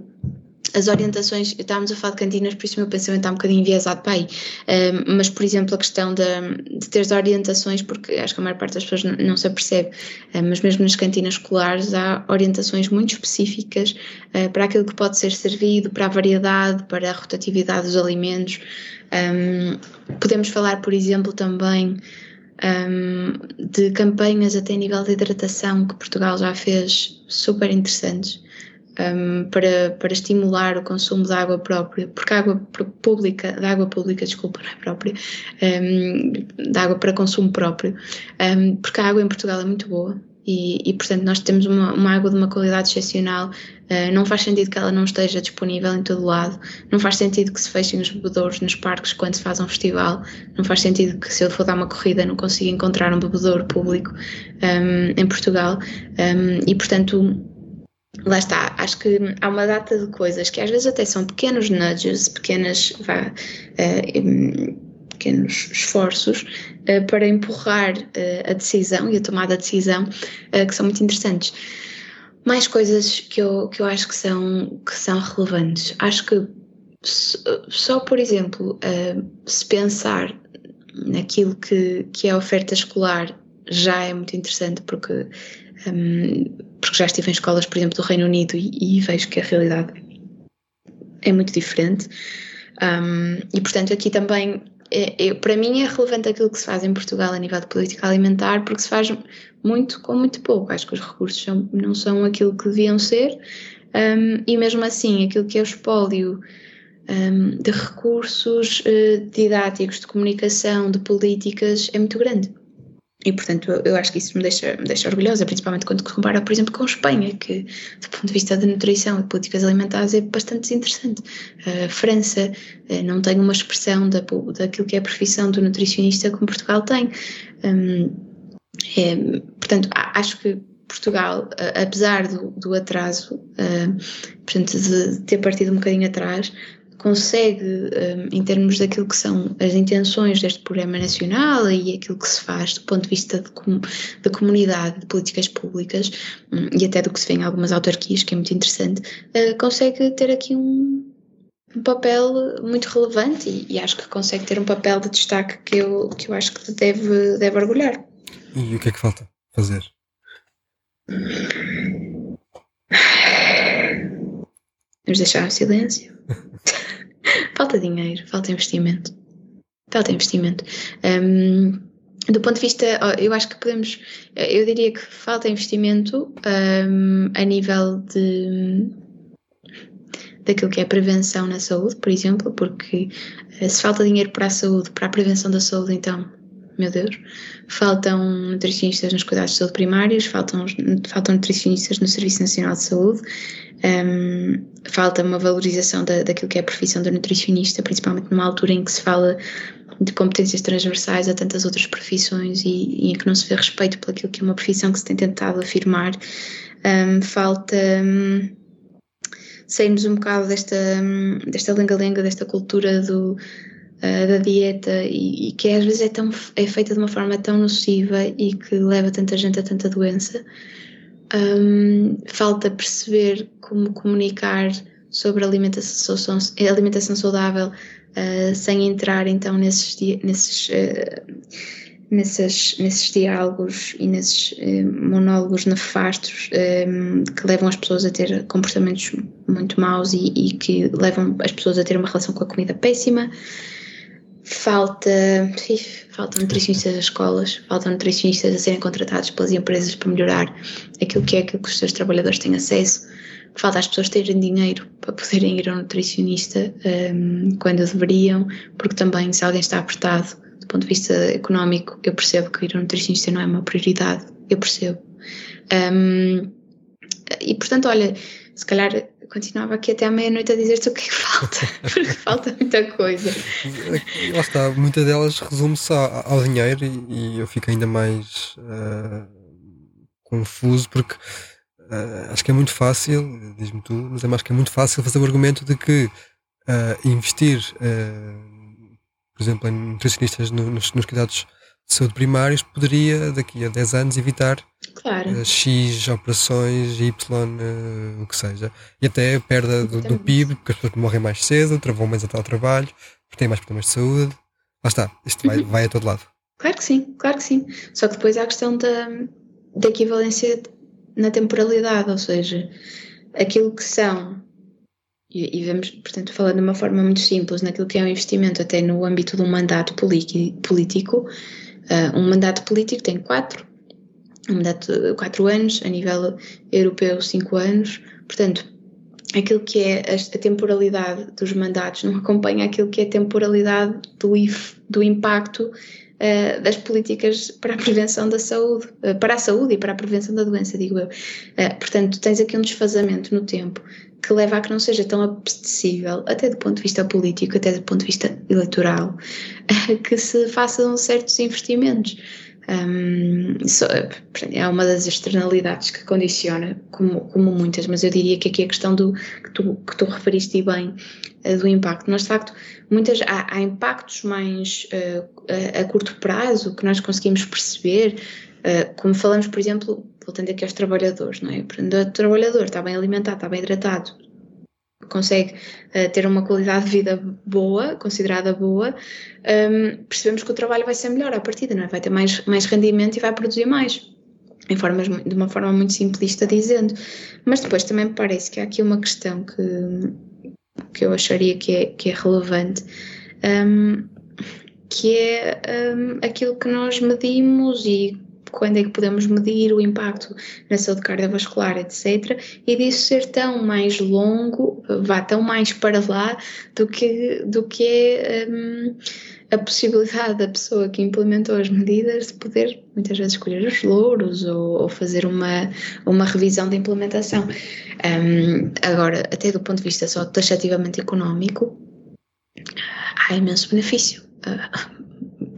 as orientações, estávamos a falar de cantinas, por isso o meu pensamento está um bocadinho enviesado para aí, um, mas por exemplo a questão de, de ter orientações, porque acho que a maior parte das pessoas não, não se apercebe, um, mas mesmo nas cantinas escolares há orientações muito específicas uh, para aquilo que pode ser servido, para a variedade, para a rotatividade dos alimentos. Um, podemos falar, por exemplo, também de campanhas até nível de hidratação que Portugal já fez super interessantes um, para, para estimular o consumo de água própria, porque água pública, da água pública, desculpa, não é própria, um, da água para consumo próprio, um, porque a água em Portugal é muito boa e, e portanto nós temos uma, uma, água de uma qualidade excepcional, uh, não faz sentido que ela não esteja disponível em todo lado, não faz sentido que se fechem os bebedouros nos parques quando se faz um festival, não faz sentido que se eu for dar uma corrida não consiga encontrar um bebedouro público em Portugal. E portanto lá está, acho que há uma data de coisas que às vezes até são pequenos nudges, pequenas, vá, uh, pequenos esforços uh, para empurrar uh, a decisão e a tomada de decisão que são muito interessantes. Mais coisas que eu, que eu acho que são, que são relevantes. Acho que só, por exemplo, se pensar naquilo que, que é a oferta escolar já é muito interessante porque um, porque já estive em escolas, por exemplo, do Reino Unido e, e vejo que a realidade é muito diferente. Um, e, portanto, aqui também, é, é, para mim, é relevante aquilo que se faz em Portugal a nível de política alimentar, porque se faz muito com muito pouco. Acho que os recursos são, não são aquilo que deviam ser, um, e mesmo assim, aquilo que é o espólio um, de recursos uh, didáticos, de comunicação, de políticas, é muito grande. E, portanto, eu, acho que isso me deixa, me deixa orgulhosa, principalmente quando compara, por exemplo, com Espanha, que, do ponto de vista de nutrição e políticas alimentares, é bastante interessante. A França uh, não tem uma expressão da, daquilo que é a profissão do nutricionista como Portugal tem. Um, é, portanto, acho que Portugal, apesar do, do atraso, uh, portanto, de ter partido um bocadinho atrás, consegue, um, em termos daquilo que são as intenções deste programa nacional e aquilo que se faz do ponto de vista de comunidade, de políticas públicas um, e até do que se vê em algumas autarquias, que é muito interessante, uh, consegue ter aqui um, um papel muito relevante e, e, acho que consegue ter um papel de destaque que eu, que eu acho que deve, deve orgulhar. E o que é que falta fazer? Vamos deixar o silêncio. falta dinheiro, falta investimento. Falta investimento. Um, do ponto de vista, eu acho que podemos, eu diria que falta investimento um, a nível de daquilo que é prevenção na saúde, por exemplo, porque eh, se falta dinheiro para a saúde, para a prevenção da saúde, então, meu Deus, faltam nutricionistas nos cuidados de saúde primários, faltam, faltam nutricionistas no Serviço Nacional de Saúde, um, falta uma valorização da, daquilo que é a profissão do nutricionista, principalmente numa altura em que se fala de competências transversais a tantas outras profissões e, e em que não se vê respeito por aquilo que é uma profissão que se tem tentado afirmar. Um, falta um, sairmos um bocado desta, hum, desta lenga-lenga, desta cultura do, uh, da dieta e, e, que às vezes é, tão, é feita de uma forma tão nociva e que leva tanta gente a tanta doença. Um, falta perceber como comunicar sobre alimentação, alimentação saudável uh, sem entrar então nesses, nesses, uh, nesses, nesses diálogos e nesses uh, monólogos nefastos que levam as pessoas a ter comportamentos muito maus e, e, que levam as pessoas a ter uma relação com a comida péssima. Falta, falta nutricionistas das escolas, faltam nutricionistas a serem contratados pelas empresas para melhorar aquilo que é que os seus trabalhadores têm acesso falta as pessoas terem dinheiro para poderem ir ao nutricionista um, quando deveriam, porque também se alguém está apertado do ponto de vista económico, eu percebo que ir ao nutricionista não é uma prioridade, eu percebo. Um, e portanto, olha, se calhar continuava aqui até à meia-noite a dizer-te o que é que falta, porque falta muita coisa. Lá está, muitas delas resume-se ao, dinheiro e, e, eu fico ainda mais uh, confuso porque uh, acho que é muito fácil, diz-me tu, mas é acho que é muito fácil fazer o argumento de que uh, investir, por exemplo, em nutricionistas no, nos, nos, cuidados de saúde primários poderia, daqui a 10 anos, evitar claro. X operações, Y, o que seja. E até a perda do, do, PIB, porque as pessoas morrem mais cedo, travam mais até ao trabalho, porque têm mais problemas de saúde. Lá está, isto vai, vai a todo lado. Claro que sim, claro que sim. Só que depois há a questão da, da equivalência na temporalidade, ou seja, aquilo que são, e, e vamos, portanto, falando de uma forma muito simples, naquilo que é um investimento até no âmbito de um mandato político, uh, um mandato político tem quatro, um mandato quatro anos, a nível europeu cinco anos, portanto, aquilo que é a, temporalidade dos mandatos não acompanha aquilo que é a temporalidade do, if, do impacto uh, das políticas para a prevenção da saúde, uh, para a saúde e para a prevenção da doença, digo eu. Portanto, tens aqui um desfazamento no tempo que leva a que não seja tão apetecível, até do ponto de vista político, até do ponto de vista eleitoral, que se façam certos investimentos. Um, é uma das externalidades que condiciona, como, como muitas, mas eu diria que aqui a questão do que tu, que tu referiste bem uh, do impacto. Mas de facto, muitas, há, há impactos mais uh, a, a, curto prazo que nós conseguimos perceber, uh, como falamos, por exemplo, voltando aqui aos trabalhadores, não é? O trabalhador está bem alimentado, está bem hidratado, consegue uh, ter uma qualidade de vida boa, considerada boa, um, percebemos que o trabalho vai ser melhor à partida, não é? vai ter mais, mais rendimento e vai produzir mais. Em formas, de uma forma muito simplista dizendo. Mas depois também me parece que há aqui uma questão que, que eu acharia que é, que é relevante, um, que é um, aquilo que nós medimos e quando é que podemos medir o impacto na saúde cardiovascular, etc. E disso ser tão mais longo, vá tão mais para lá do que, do que é um, a possibilidade da pessoa que implementou as medidas de poder muitas vezes escolher os louros ou, ou fazer uma, uma revisão da implementação. Um, agora, até do ponto de vista só taxativamente económico, há imenso benefício. Uh,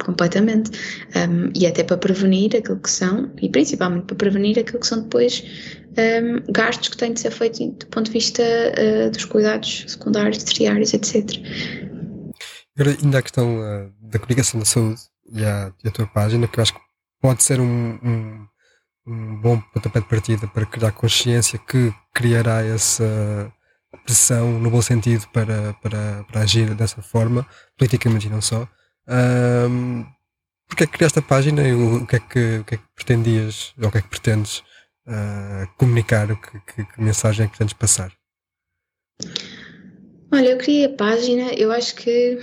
completamente. Um, e até para prevenir aquilo que são, e principalmente para prevenir aquilo que são depois um, gastos que têm de ser feitos do ponto de vista uh, dos cuidados secundários, terciários, etc. Agora, ainda a questão uh, da comunicação da saúde e a, e a, tua página, que eu acho que pode ser um, um, um bom pontapé de partida para criar consciência que criará essa pressão, no bom sentido, para, para, para agir dessa forma, politicamente e não só. Um, porque é que criaste a página e o, o, que é que, o que é que pretendias, ou o que é que pretendes uh, comunicar, que, que, que, mensagem é que queres passar? Olha, eu criei a página, eu acho que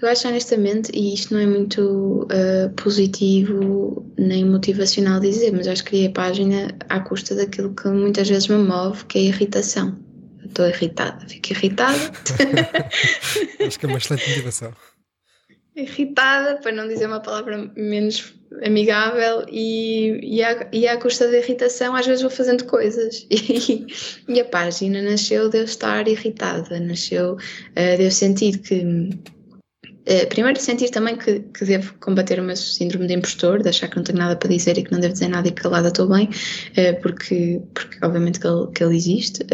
eu acho honestamente, e isto não é muito uh, positivo nem motivacional dizer, mas acho que criei a página à custa daquilo que muitas vezes me move, que é a irritação. Estou irritada, fico irritada. acho que é uma excelente motivação. Irritada, para não dizer uma palavra menos amigável, e, e, à, e à custa da irritação, às vezes vou fazendo coisas. E, e a página nasceu de eu estar irritada, nasceu uh, de eu sentir que Uh, primeiro, sentir também que, que, devo combater o meu síndrome de impostor, de achar que não tenho nada para dizer e que não devo dizer nada e que calada estou bem, uh, porque, porque obviamente que ele, que ele existe.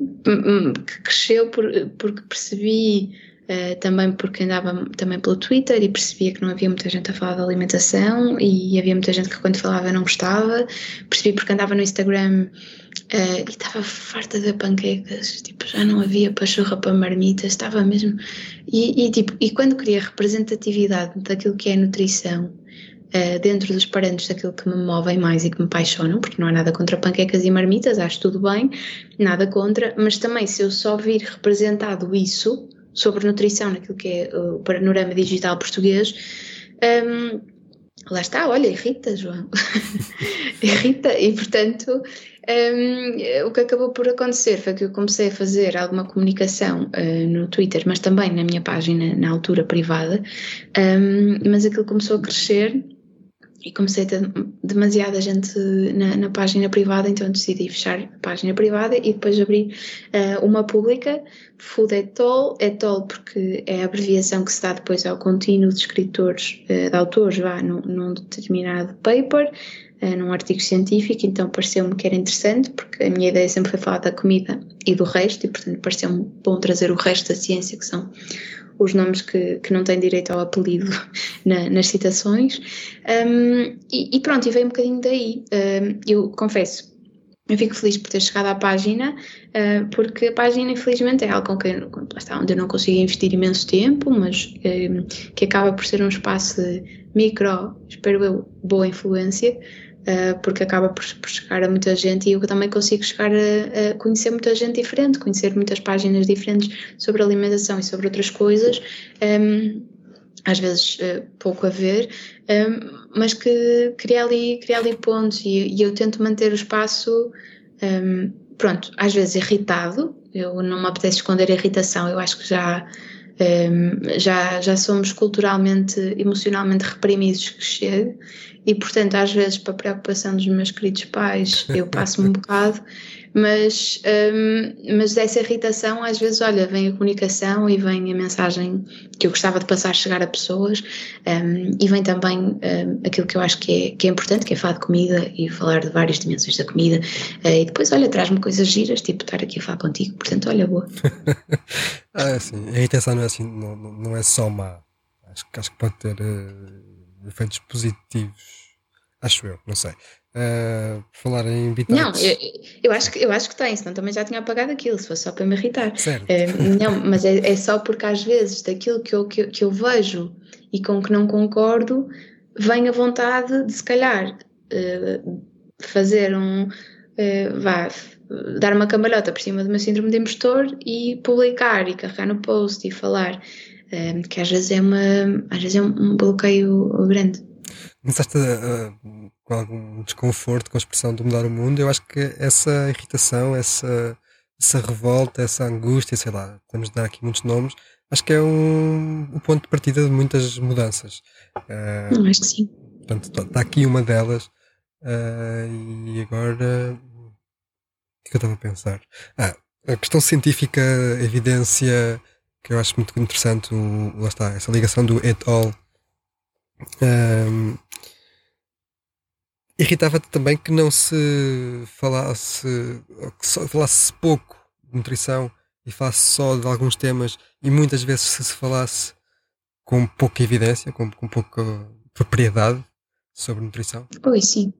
Um, ehm, que cresceu por, porque percebi Uh, também porque andava também pelo Twitter e percebia que não havia muita gente a falar de alimentação e havia muita gente que quando falava não gostava. Percebi porque andava no Instagram uh, e estava farta de panquecas, tipo, já não havia pachorra para marmitas, estava mesmo. E, e, tipo, e quando queria representatividade daquilo que é nutrição, Uh, dentro dos parâmetros daquilo que me movem mais e que me apaixonam, porque não há nada contra panquecas e marmitas, acho tudo bem, nada contra, mas também se eu só vir representado isso, sobre nutrição naquilo que é o panorama digital português. Um, lá está, olha, irrita, João. irrita, e portanto, um, o que acabou por acontecer foi que eu comecei a fazer alguma comunicação uh, no Twitter, mas também na minha página, na altura privada, um, mas aquilo começou a crescer e comecei a ter demasiada gente na, na, página privada, então decidi fechar a página privada e depois abrir uh, uma pública, Food Etol, Etol porque é a abreviação que se dá depois ao contínuo de escritores, uh, de autores, vá, num, num determinado paper, uh, num artigo científico, então pareceu-me que era interessante, porque a minha ideia sempre foi falar da comida e do resto, e portanto pareceu-me bom trazer o resto da ciência, que são os nomes que, que não têm direito ao apelido na, nas citações. Um, e, e, pronto, e veio um bocadinho daí. Um, eu confesso, eu fico feliz por ter chegado à página, uh, porque a página, infelizmente, é algo com que está, onde eu não consigo investir imenso tempo, mas um, que acaba por ser um espaço micro, espero eu, boa influência. Uh, porque acaba por, por, chegar a muita gente e eu também consigo chegar a, a, conhecer muita gente diferente, conhecer muitas páginas diferentes sobre alimentação e sobre outras coisas, um, às vezes uh, pouco a ver, um, mas que cria ali, cria ali pontos e, e eu tento manter o espaço, um, pronto, às vezes irritado, eu não me apetece esconder a irritação, eu acho que já um, já, já somos culturalmente, emocionalmente reprimidos que chega e portanto às vezes para a preocupação dos meus queridos pais eu passo-me um bocado mas, um, mas dessa irritação às vezes olha vem a comunicação e vem a mensagem que eu gostava de passar chegar a pessoas um, e vem também um, aquilo que eu acho que é, que é importante que é falar de comida e falar de várias dimensões da comida uh, e depois olha traz-me coisas giras tipo estar aqui a falar contigo portanto olha boa ah, sim. a irritação não é assim não, não é só má acho, acho que pode ter uh, efeitos positivos Acho eu, não sei. Uh, falar em bitites. Não, eu, eu, acho que, eu acho que tem, senão também já tinha apagado aquilo, se fosse só para me irritar. Certo. Uh, não, mas é, é, só porque às vezes daquilo que eu, que, que, eu vejo e com que não concordo, vem a vontade de se calhar uh, fazer um. vá, dar uma cambalhota por cima do meu síndrome de impostor e publicar e carregar no post e falar. que às vezes é, uma, às vezes é um bloqueio grande começaste a, com algum desconforto com a expressão de mudar o mundo, eu acho que essa irritação, essa, essa revolta, essa angústia, sei lá, podemos dar aqui muitos nomes, acho que é um, um ponto de partida de muitas mudanças. Uh, acho que sim. Portanto, está tá aqui uma delas. Uh, e agora. O que, é que eu estava a pensar? Ah, a questão científica, a evidência, que eu acho muito interessante, o, lá está, essa ligação do et al. Um, Irritava-te também que não se falasse, que só falasse pouco de nutrição e falasse só de alguns temas e muitas vezes se, se falasse com pouca evidência, com, com pouca propriedade sobre nutrição? Pois sim,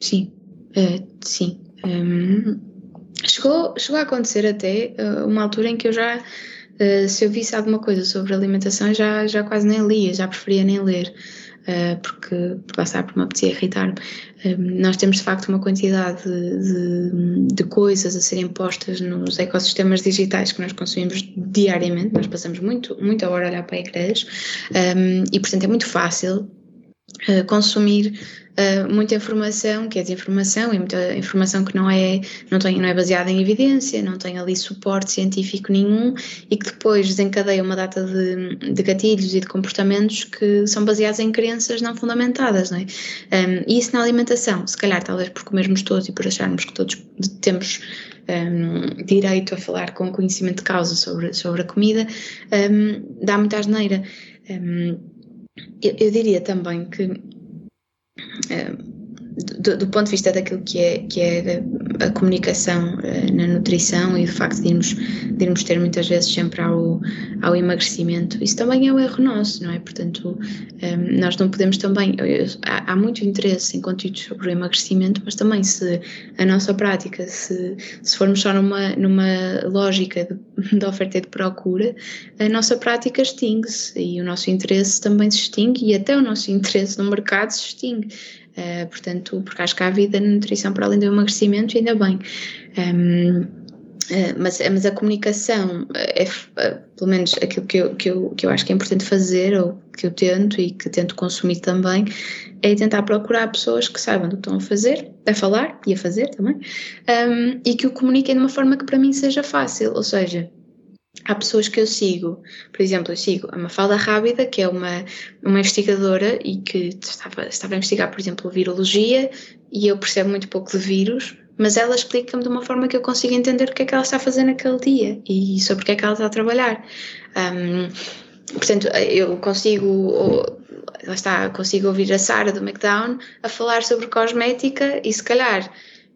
sim, uh, sim. Um, chegou, chegou a acontecer até uh, uma altura em que eu já, uh, se eu visse alguma coisa sobre alimentação, já, já quase nem lia, já preferia nem ler. porque, está, porque me apetecia irritar-me. Um, nós temos de facto uma quantidade de, de, de, coisas a serem postas nos ecossistemas digitais que nós consumimos diariamente, nós passamos muito, muita hora a olhar para ecrãs. Um, e portanto é muito fácil uh, consumir uh, muita informação que é desinformação e muita informação que não é, não, tem, não é baseada em evidência, não tem ali suporte científico nenhum e que depois desencadeia uma data de, de gatilhos e de comportamentos que são baseados em crenças não fundamentadas, não é? Um, e isso na alimentação, se calhar talvez por comermos todos e por acharmos que todos temos um, direito a falar com conhecimento de causa sobre, sobre a comida, um, dá muita asneira. Um, eu, eu, diria também que do, do, ponto de vista daquilo que é, que é a comunicação uh, na nutrição e do facto de irmos, de irmos ter muitas vezes sempre ao, ao emagrecimento, isso também é um erro nosso, não é? Portanto, ehm, nós não podemos também. Há, há, muito interesse em conteúdos sobre o emagrecimento, mas também se a nossa prática, se, se formos só numa, numa lógica de, de oferta e de procura, a nossa prática extingue-se e o nosso interesse também se extingue e até o nosso interesse no mercado se extingue. Uh, portanto, porque acho que há vida na nutrição para além do emagrecimento, ainda bem. Um, uh, eh, mas, mas a comunicação é, pelo menos aquilo que eu, que, eu, que eu acho que é importante fazer, ou que eu tento e que tento consumir também, é tentar procurar pessoas que saibam do que estão a fazer, a falar e a fazer também, um, e que o comuniquem de uma forma que para mim seja fácil, ou seja, há pessoas que eu sigo, por exemplo, eu sigo a Mafalda Rábida, que é uma, uma investigadora e que estava, estava a investigar, por exemplo, virologia, e eu percebo muito pouco de vírus, mas ela explica-me de uma forma que eu consigo entender o que é que ela está a fazer naquele dia e sobre o que é que ela está a trabalhar. Um, portanto, eu consigo, lá está, consigo ouvir a Sara do McDown a falar sobre cosmética e se calhar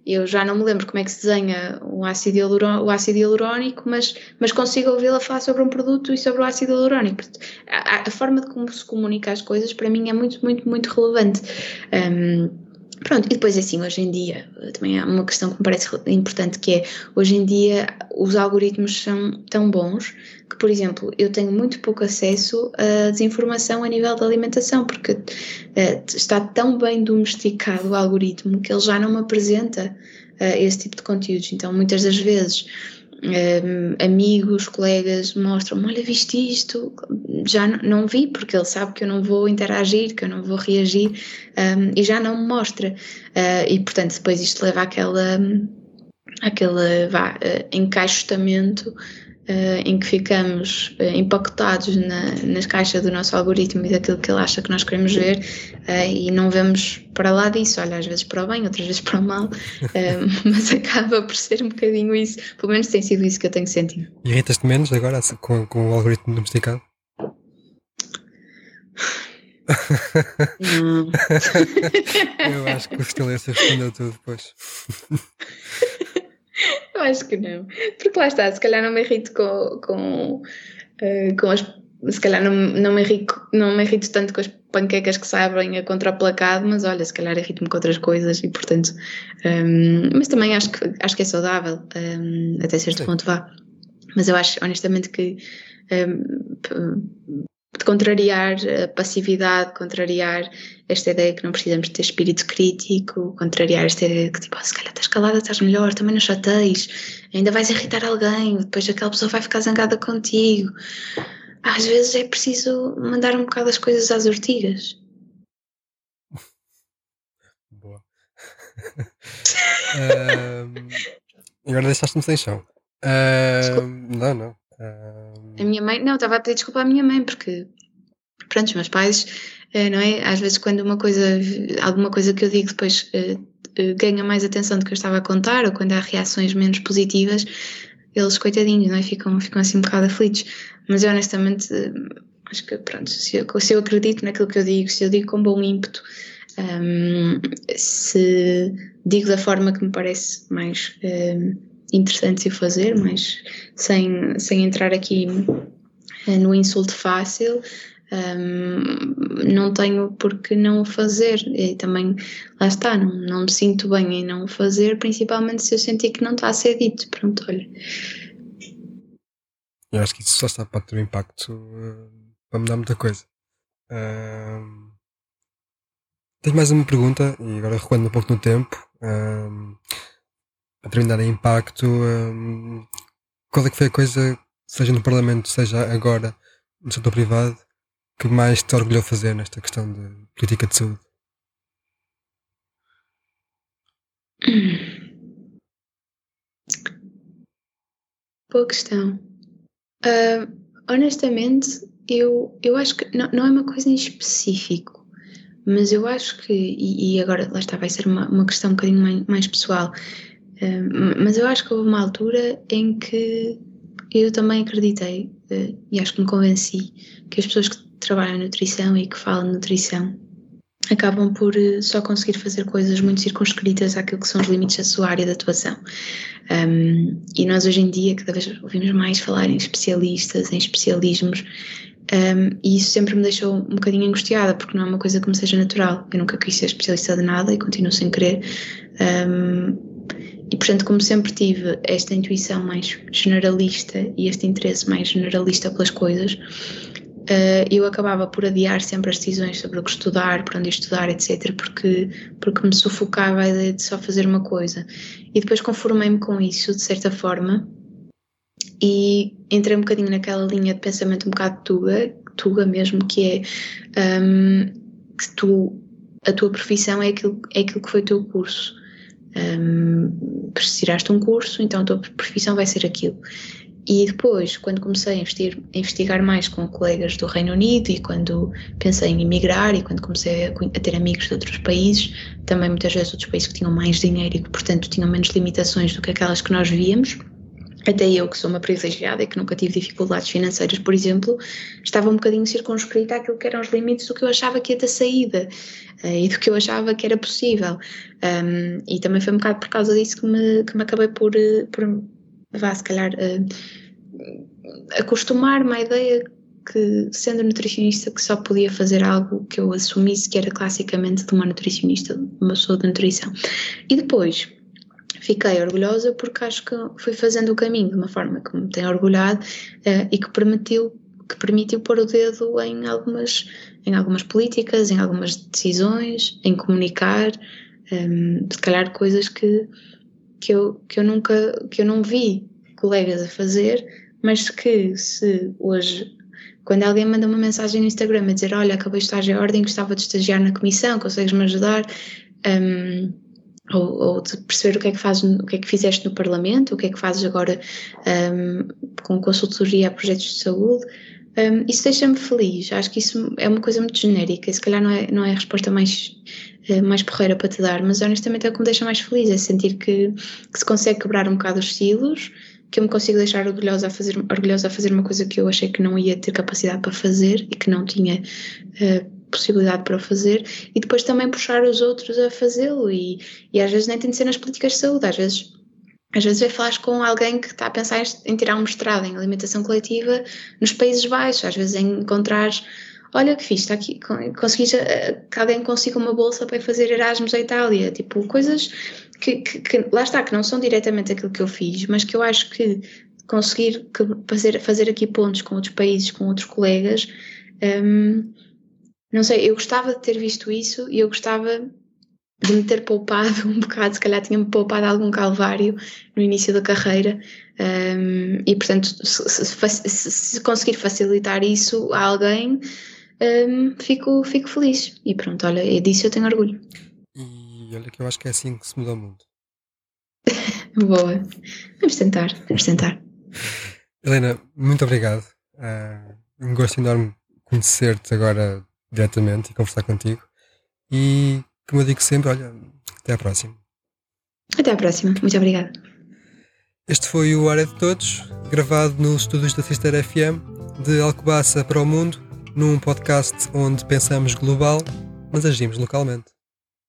eu já não me lembro como é que se desenha o ácido, o ácido hialurónico, mas, mas consigo ouvi-la falar sobre um produto e sobre o ácido hialurónico. A, a, forma de como se comunica as coisas, para mim, é muito, muito, muito relevante. Um, Pronto, e depois assim, hoje em dia, também há uma questão que me parece importante que é, hoje em dia os algoritmos são tão bons que, por exemplo, eu tenho muito pouco acesso a desinformação a nível da alimentação, porque uh, está tão bem domesticado o algoritmo que ele já não me apresenta uh, esse tipo de conteúdos. Então, muitas das vezes um, amigos, colegas mostram-me, olha, viste isto? Já não vi, porque ele sabe que eu não vou interagir, que eu não vou reagir um, e já não me mostra. Uh, e portanto, depois isto leva àquele vá, uh, encaixotamento uh, em que ficamos uh, empacotados na, nas caixas do nosso algoritmo e daquilo que ele acha que nós queremos ver uh, e não vemos para lá disso, olha, às vezes para o bem, outras vezes para o mal, mas acaba por ser um bocadinho isso, pelo menos tem sido isso que eu tenho sentido. Irritas-te menos agora com, com o algoritmo domesticado? Não. eu acho que o silêncio respondeu tudo depois. Eu acho que não. Porque lá está, se calhar não me irrito com, com, uh, com as. Se calhar não, não, me irrito, não me irrito tanto com as panquecas que saem a contra o placado, mas olha, se calhar irrito-me com outras coisas e portanto. Um, ehm, mas também acho que, acho que é saudável, um, ehm, até certo Sim. ponto vá. Mas eu acho honestamente que um, ehm, de contrariar a passividade, contrariar esta ideia que não precisamos ter espírito crítico, contrariar esta ideia que tipo, oh, se calhar estás calada, estás melhor, também não chateis, ainda vais irritar alguém, depois aquela pessoa vai ficar zangada contigo. Às vezes é preciso mandar um bocado as coisas às ortigas. Boa. um, agora deixaste-me sem chão. Um, não, não. A minha mãe, não, estava a pedir desculpa à minha mãe, porque, pronto, os meus pais, eh, não é? Às vezes, quando uma coisa, alguma coisa que eu digo depois uh, uh, ganha mais atenção do que eu estava a contar, ou quando há reações menos positivas, eles, coitadinhos, não é? Ficam, ficam assim um bocado aflitos. Mas eu, honestamente, acho que, pronto, se eu, se eu acredito naquilo que eu digo, se eu digo com bom ímpeto, um, se digo da forma que me parece mais. Um, interessantes de fazer, mas sem, sem entrar aqui eh, no insulto fácil, um, não tenho por que não o fazer. E também, lá está, não, não me sinto bem em não o fazer, principalmente se eu sentir que não está a ser dito. Pronto, olha. Eu acho que isso só está para ter um impacto uh, para mudar muita coisa. Uh, tenho mais uma pergunta, e agora recuando um pouco no tempo, um, a em impacto, um, qual é que foi a coisa, seja no Parlamento, seja agora no setor privado, que mais te orgulhou fazer nesta questão de política de saúde? Boa questão. Uh, honestamente, eu, eu acho que não, não é uma coisa em específico, mas eu acho que, e, e agora lá está, vai ser uma, uma questão um bocadinho mais, mais pessoal, uh, mas eu acho que houve uma altura em que eu também acreditei, uh, e acho que me convenci, que as pessoas que trabalham em nutrição e que falam nutrição acabam por uh, só conseguir fazer coisas muito circunscritas àquilo que são os limites da sua área de atuação. Um, e nós hoje em dia cada vez ouvimos mais falar em especialistas, em especialismos, um, e isso sempre me deixou um bocadinho angustiada, porque não é uma coisa que me seja natural. Eu nunca quis ser especialista de nada e continuo sem querer. Um, e portanto, como sempre tive esta intuição mais generalista e este interesse mais generalista pelas coisas, uh, eu acabava por adiar sempre as decisões sobre o que estudar, para onde estudar, etc., porque, porque me sufocava a ideia de só fazer uma coisa. E depois conformei-me com isso, de certa forma, e entrei um bocadinho naquela linha de pensamento um bocado tuga, tuga mesmo, que é um, que tu, a tua profissão é aquilo, é aquilo que foi o teu curso. Um, tiraste um curso, então a tua profissão vai ser aquilo. E depois, quando comecei a, investir, a, investigar mais com colegas do Reino Unido e quando pensei em emigrar e quando comecei a, a, ter amigos de outros países, também muitas vezes outros países que tinham mais dinheiro e que, portanto, tinham menos limitações do que aquelas que nós víamos, até eu, que sou uma privilegiada e que nunca tive dificuldades financeiras, por exemplo, estava um bocadinho circunscrita àquilo que eram os limites do que eu achava que ia ter saída uh, e do que eu achava que era possível. Um, e também foi um bocado por causa disso que me, que me acabei por, eh, por vá, se calhar, uh, acostumar-me à ideia que, sendo nutricionista, que só podia fazer algo que eu assumisse que era classicamente de uma nutricionista, de uma pessoa de nutrição. E depois fiquei orgulhosa porque acho que fui fazendo o caminho de uma forma que me tem orgulhado uh, e que permitiu que permitiu pôr o dedo em algumas em algumas políticas, em algumas decisões, em comunicar, um, ehm, se calhar coisas que que eu, que eu nunca, que eu não vi colegas a fazer, mas que se hoje, quando alguém manda uma mensagem no Instagram a dizer, olha, acabei de estar em ordem, gostava de estagiar na comissão, consegues-me ajudar? Um, ou, ou, de perceber o que é que fazes, o que é que fizeste no Parlamento, o que é que fazes agora um, com consultoria a projetos de saúde, um, isso deixa-me feliz. Acho que isso é uma coisa muito genérica se calhar não é, não é a resposta mais eh, mais porreira para te dar, mas honestamente é o que me deixa mais feliz, é sentir que, que se consegue quebrar um bocado os estilos, que eu me consigo deixar orgulhosa a, fazer, orgulhosa a fazer uma coisa que eu achei que não ia ter capacidade para fazer e que não tinha uh, possibilidade para fazer, e depois também puxar os outros a fazê-lo, e, e às vezes nem tem de ser nas políticas de saúde, às vezes às vezes é falar com alguém que está a pensar em tirar um mestrado em alimentação coletiva nos Países Baixos, às vezes é encontrar olha que fiz, está aqui, consegui eh, que alguém consiga uma bolsa para fazer Erasmus à Itália, tipo, coisas que, que, que, lá está, que não são diretamente aquilo que eu fiz, mas que eu acho que conseguir que fazer, fazer aqui pontos com outros países, com outros colegas, um, não sei, eu gostava de ter visto isso e eu gostava de me ter poupado um bocado, se calhar tinha-me poupado algum calvário no início da carreira um, e portanto se, se, se, conseguir facilitar isso a alguém um, fico, fico feliz. E pronto, olha, é disso eu tenho orgulho. E olha que eu acho que é assim que se muda o mundo. Boa. Vamos tentar, vamos tentar. Helena, muito obrigado. Uh, um gosto enorme conhecer-te agora diretamente e conversar contigo. E, como eu digo sempre, olha, até à próxima. Até à próxima. Muito obrigada. Este foi o Área de Todos, gravado nos estúdios da Sister FM, de Alcobaça para o Mundo num podcast onde pensamos global, mas agimos localmente.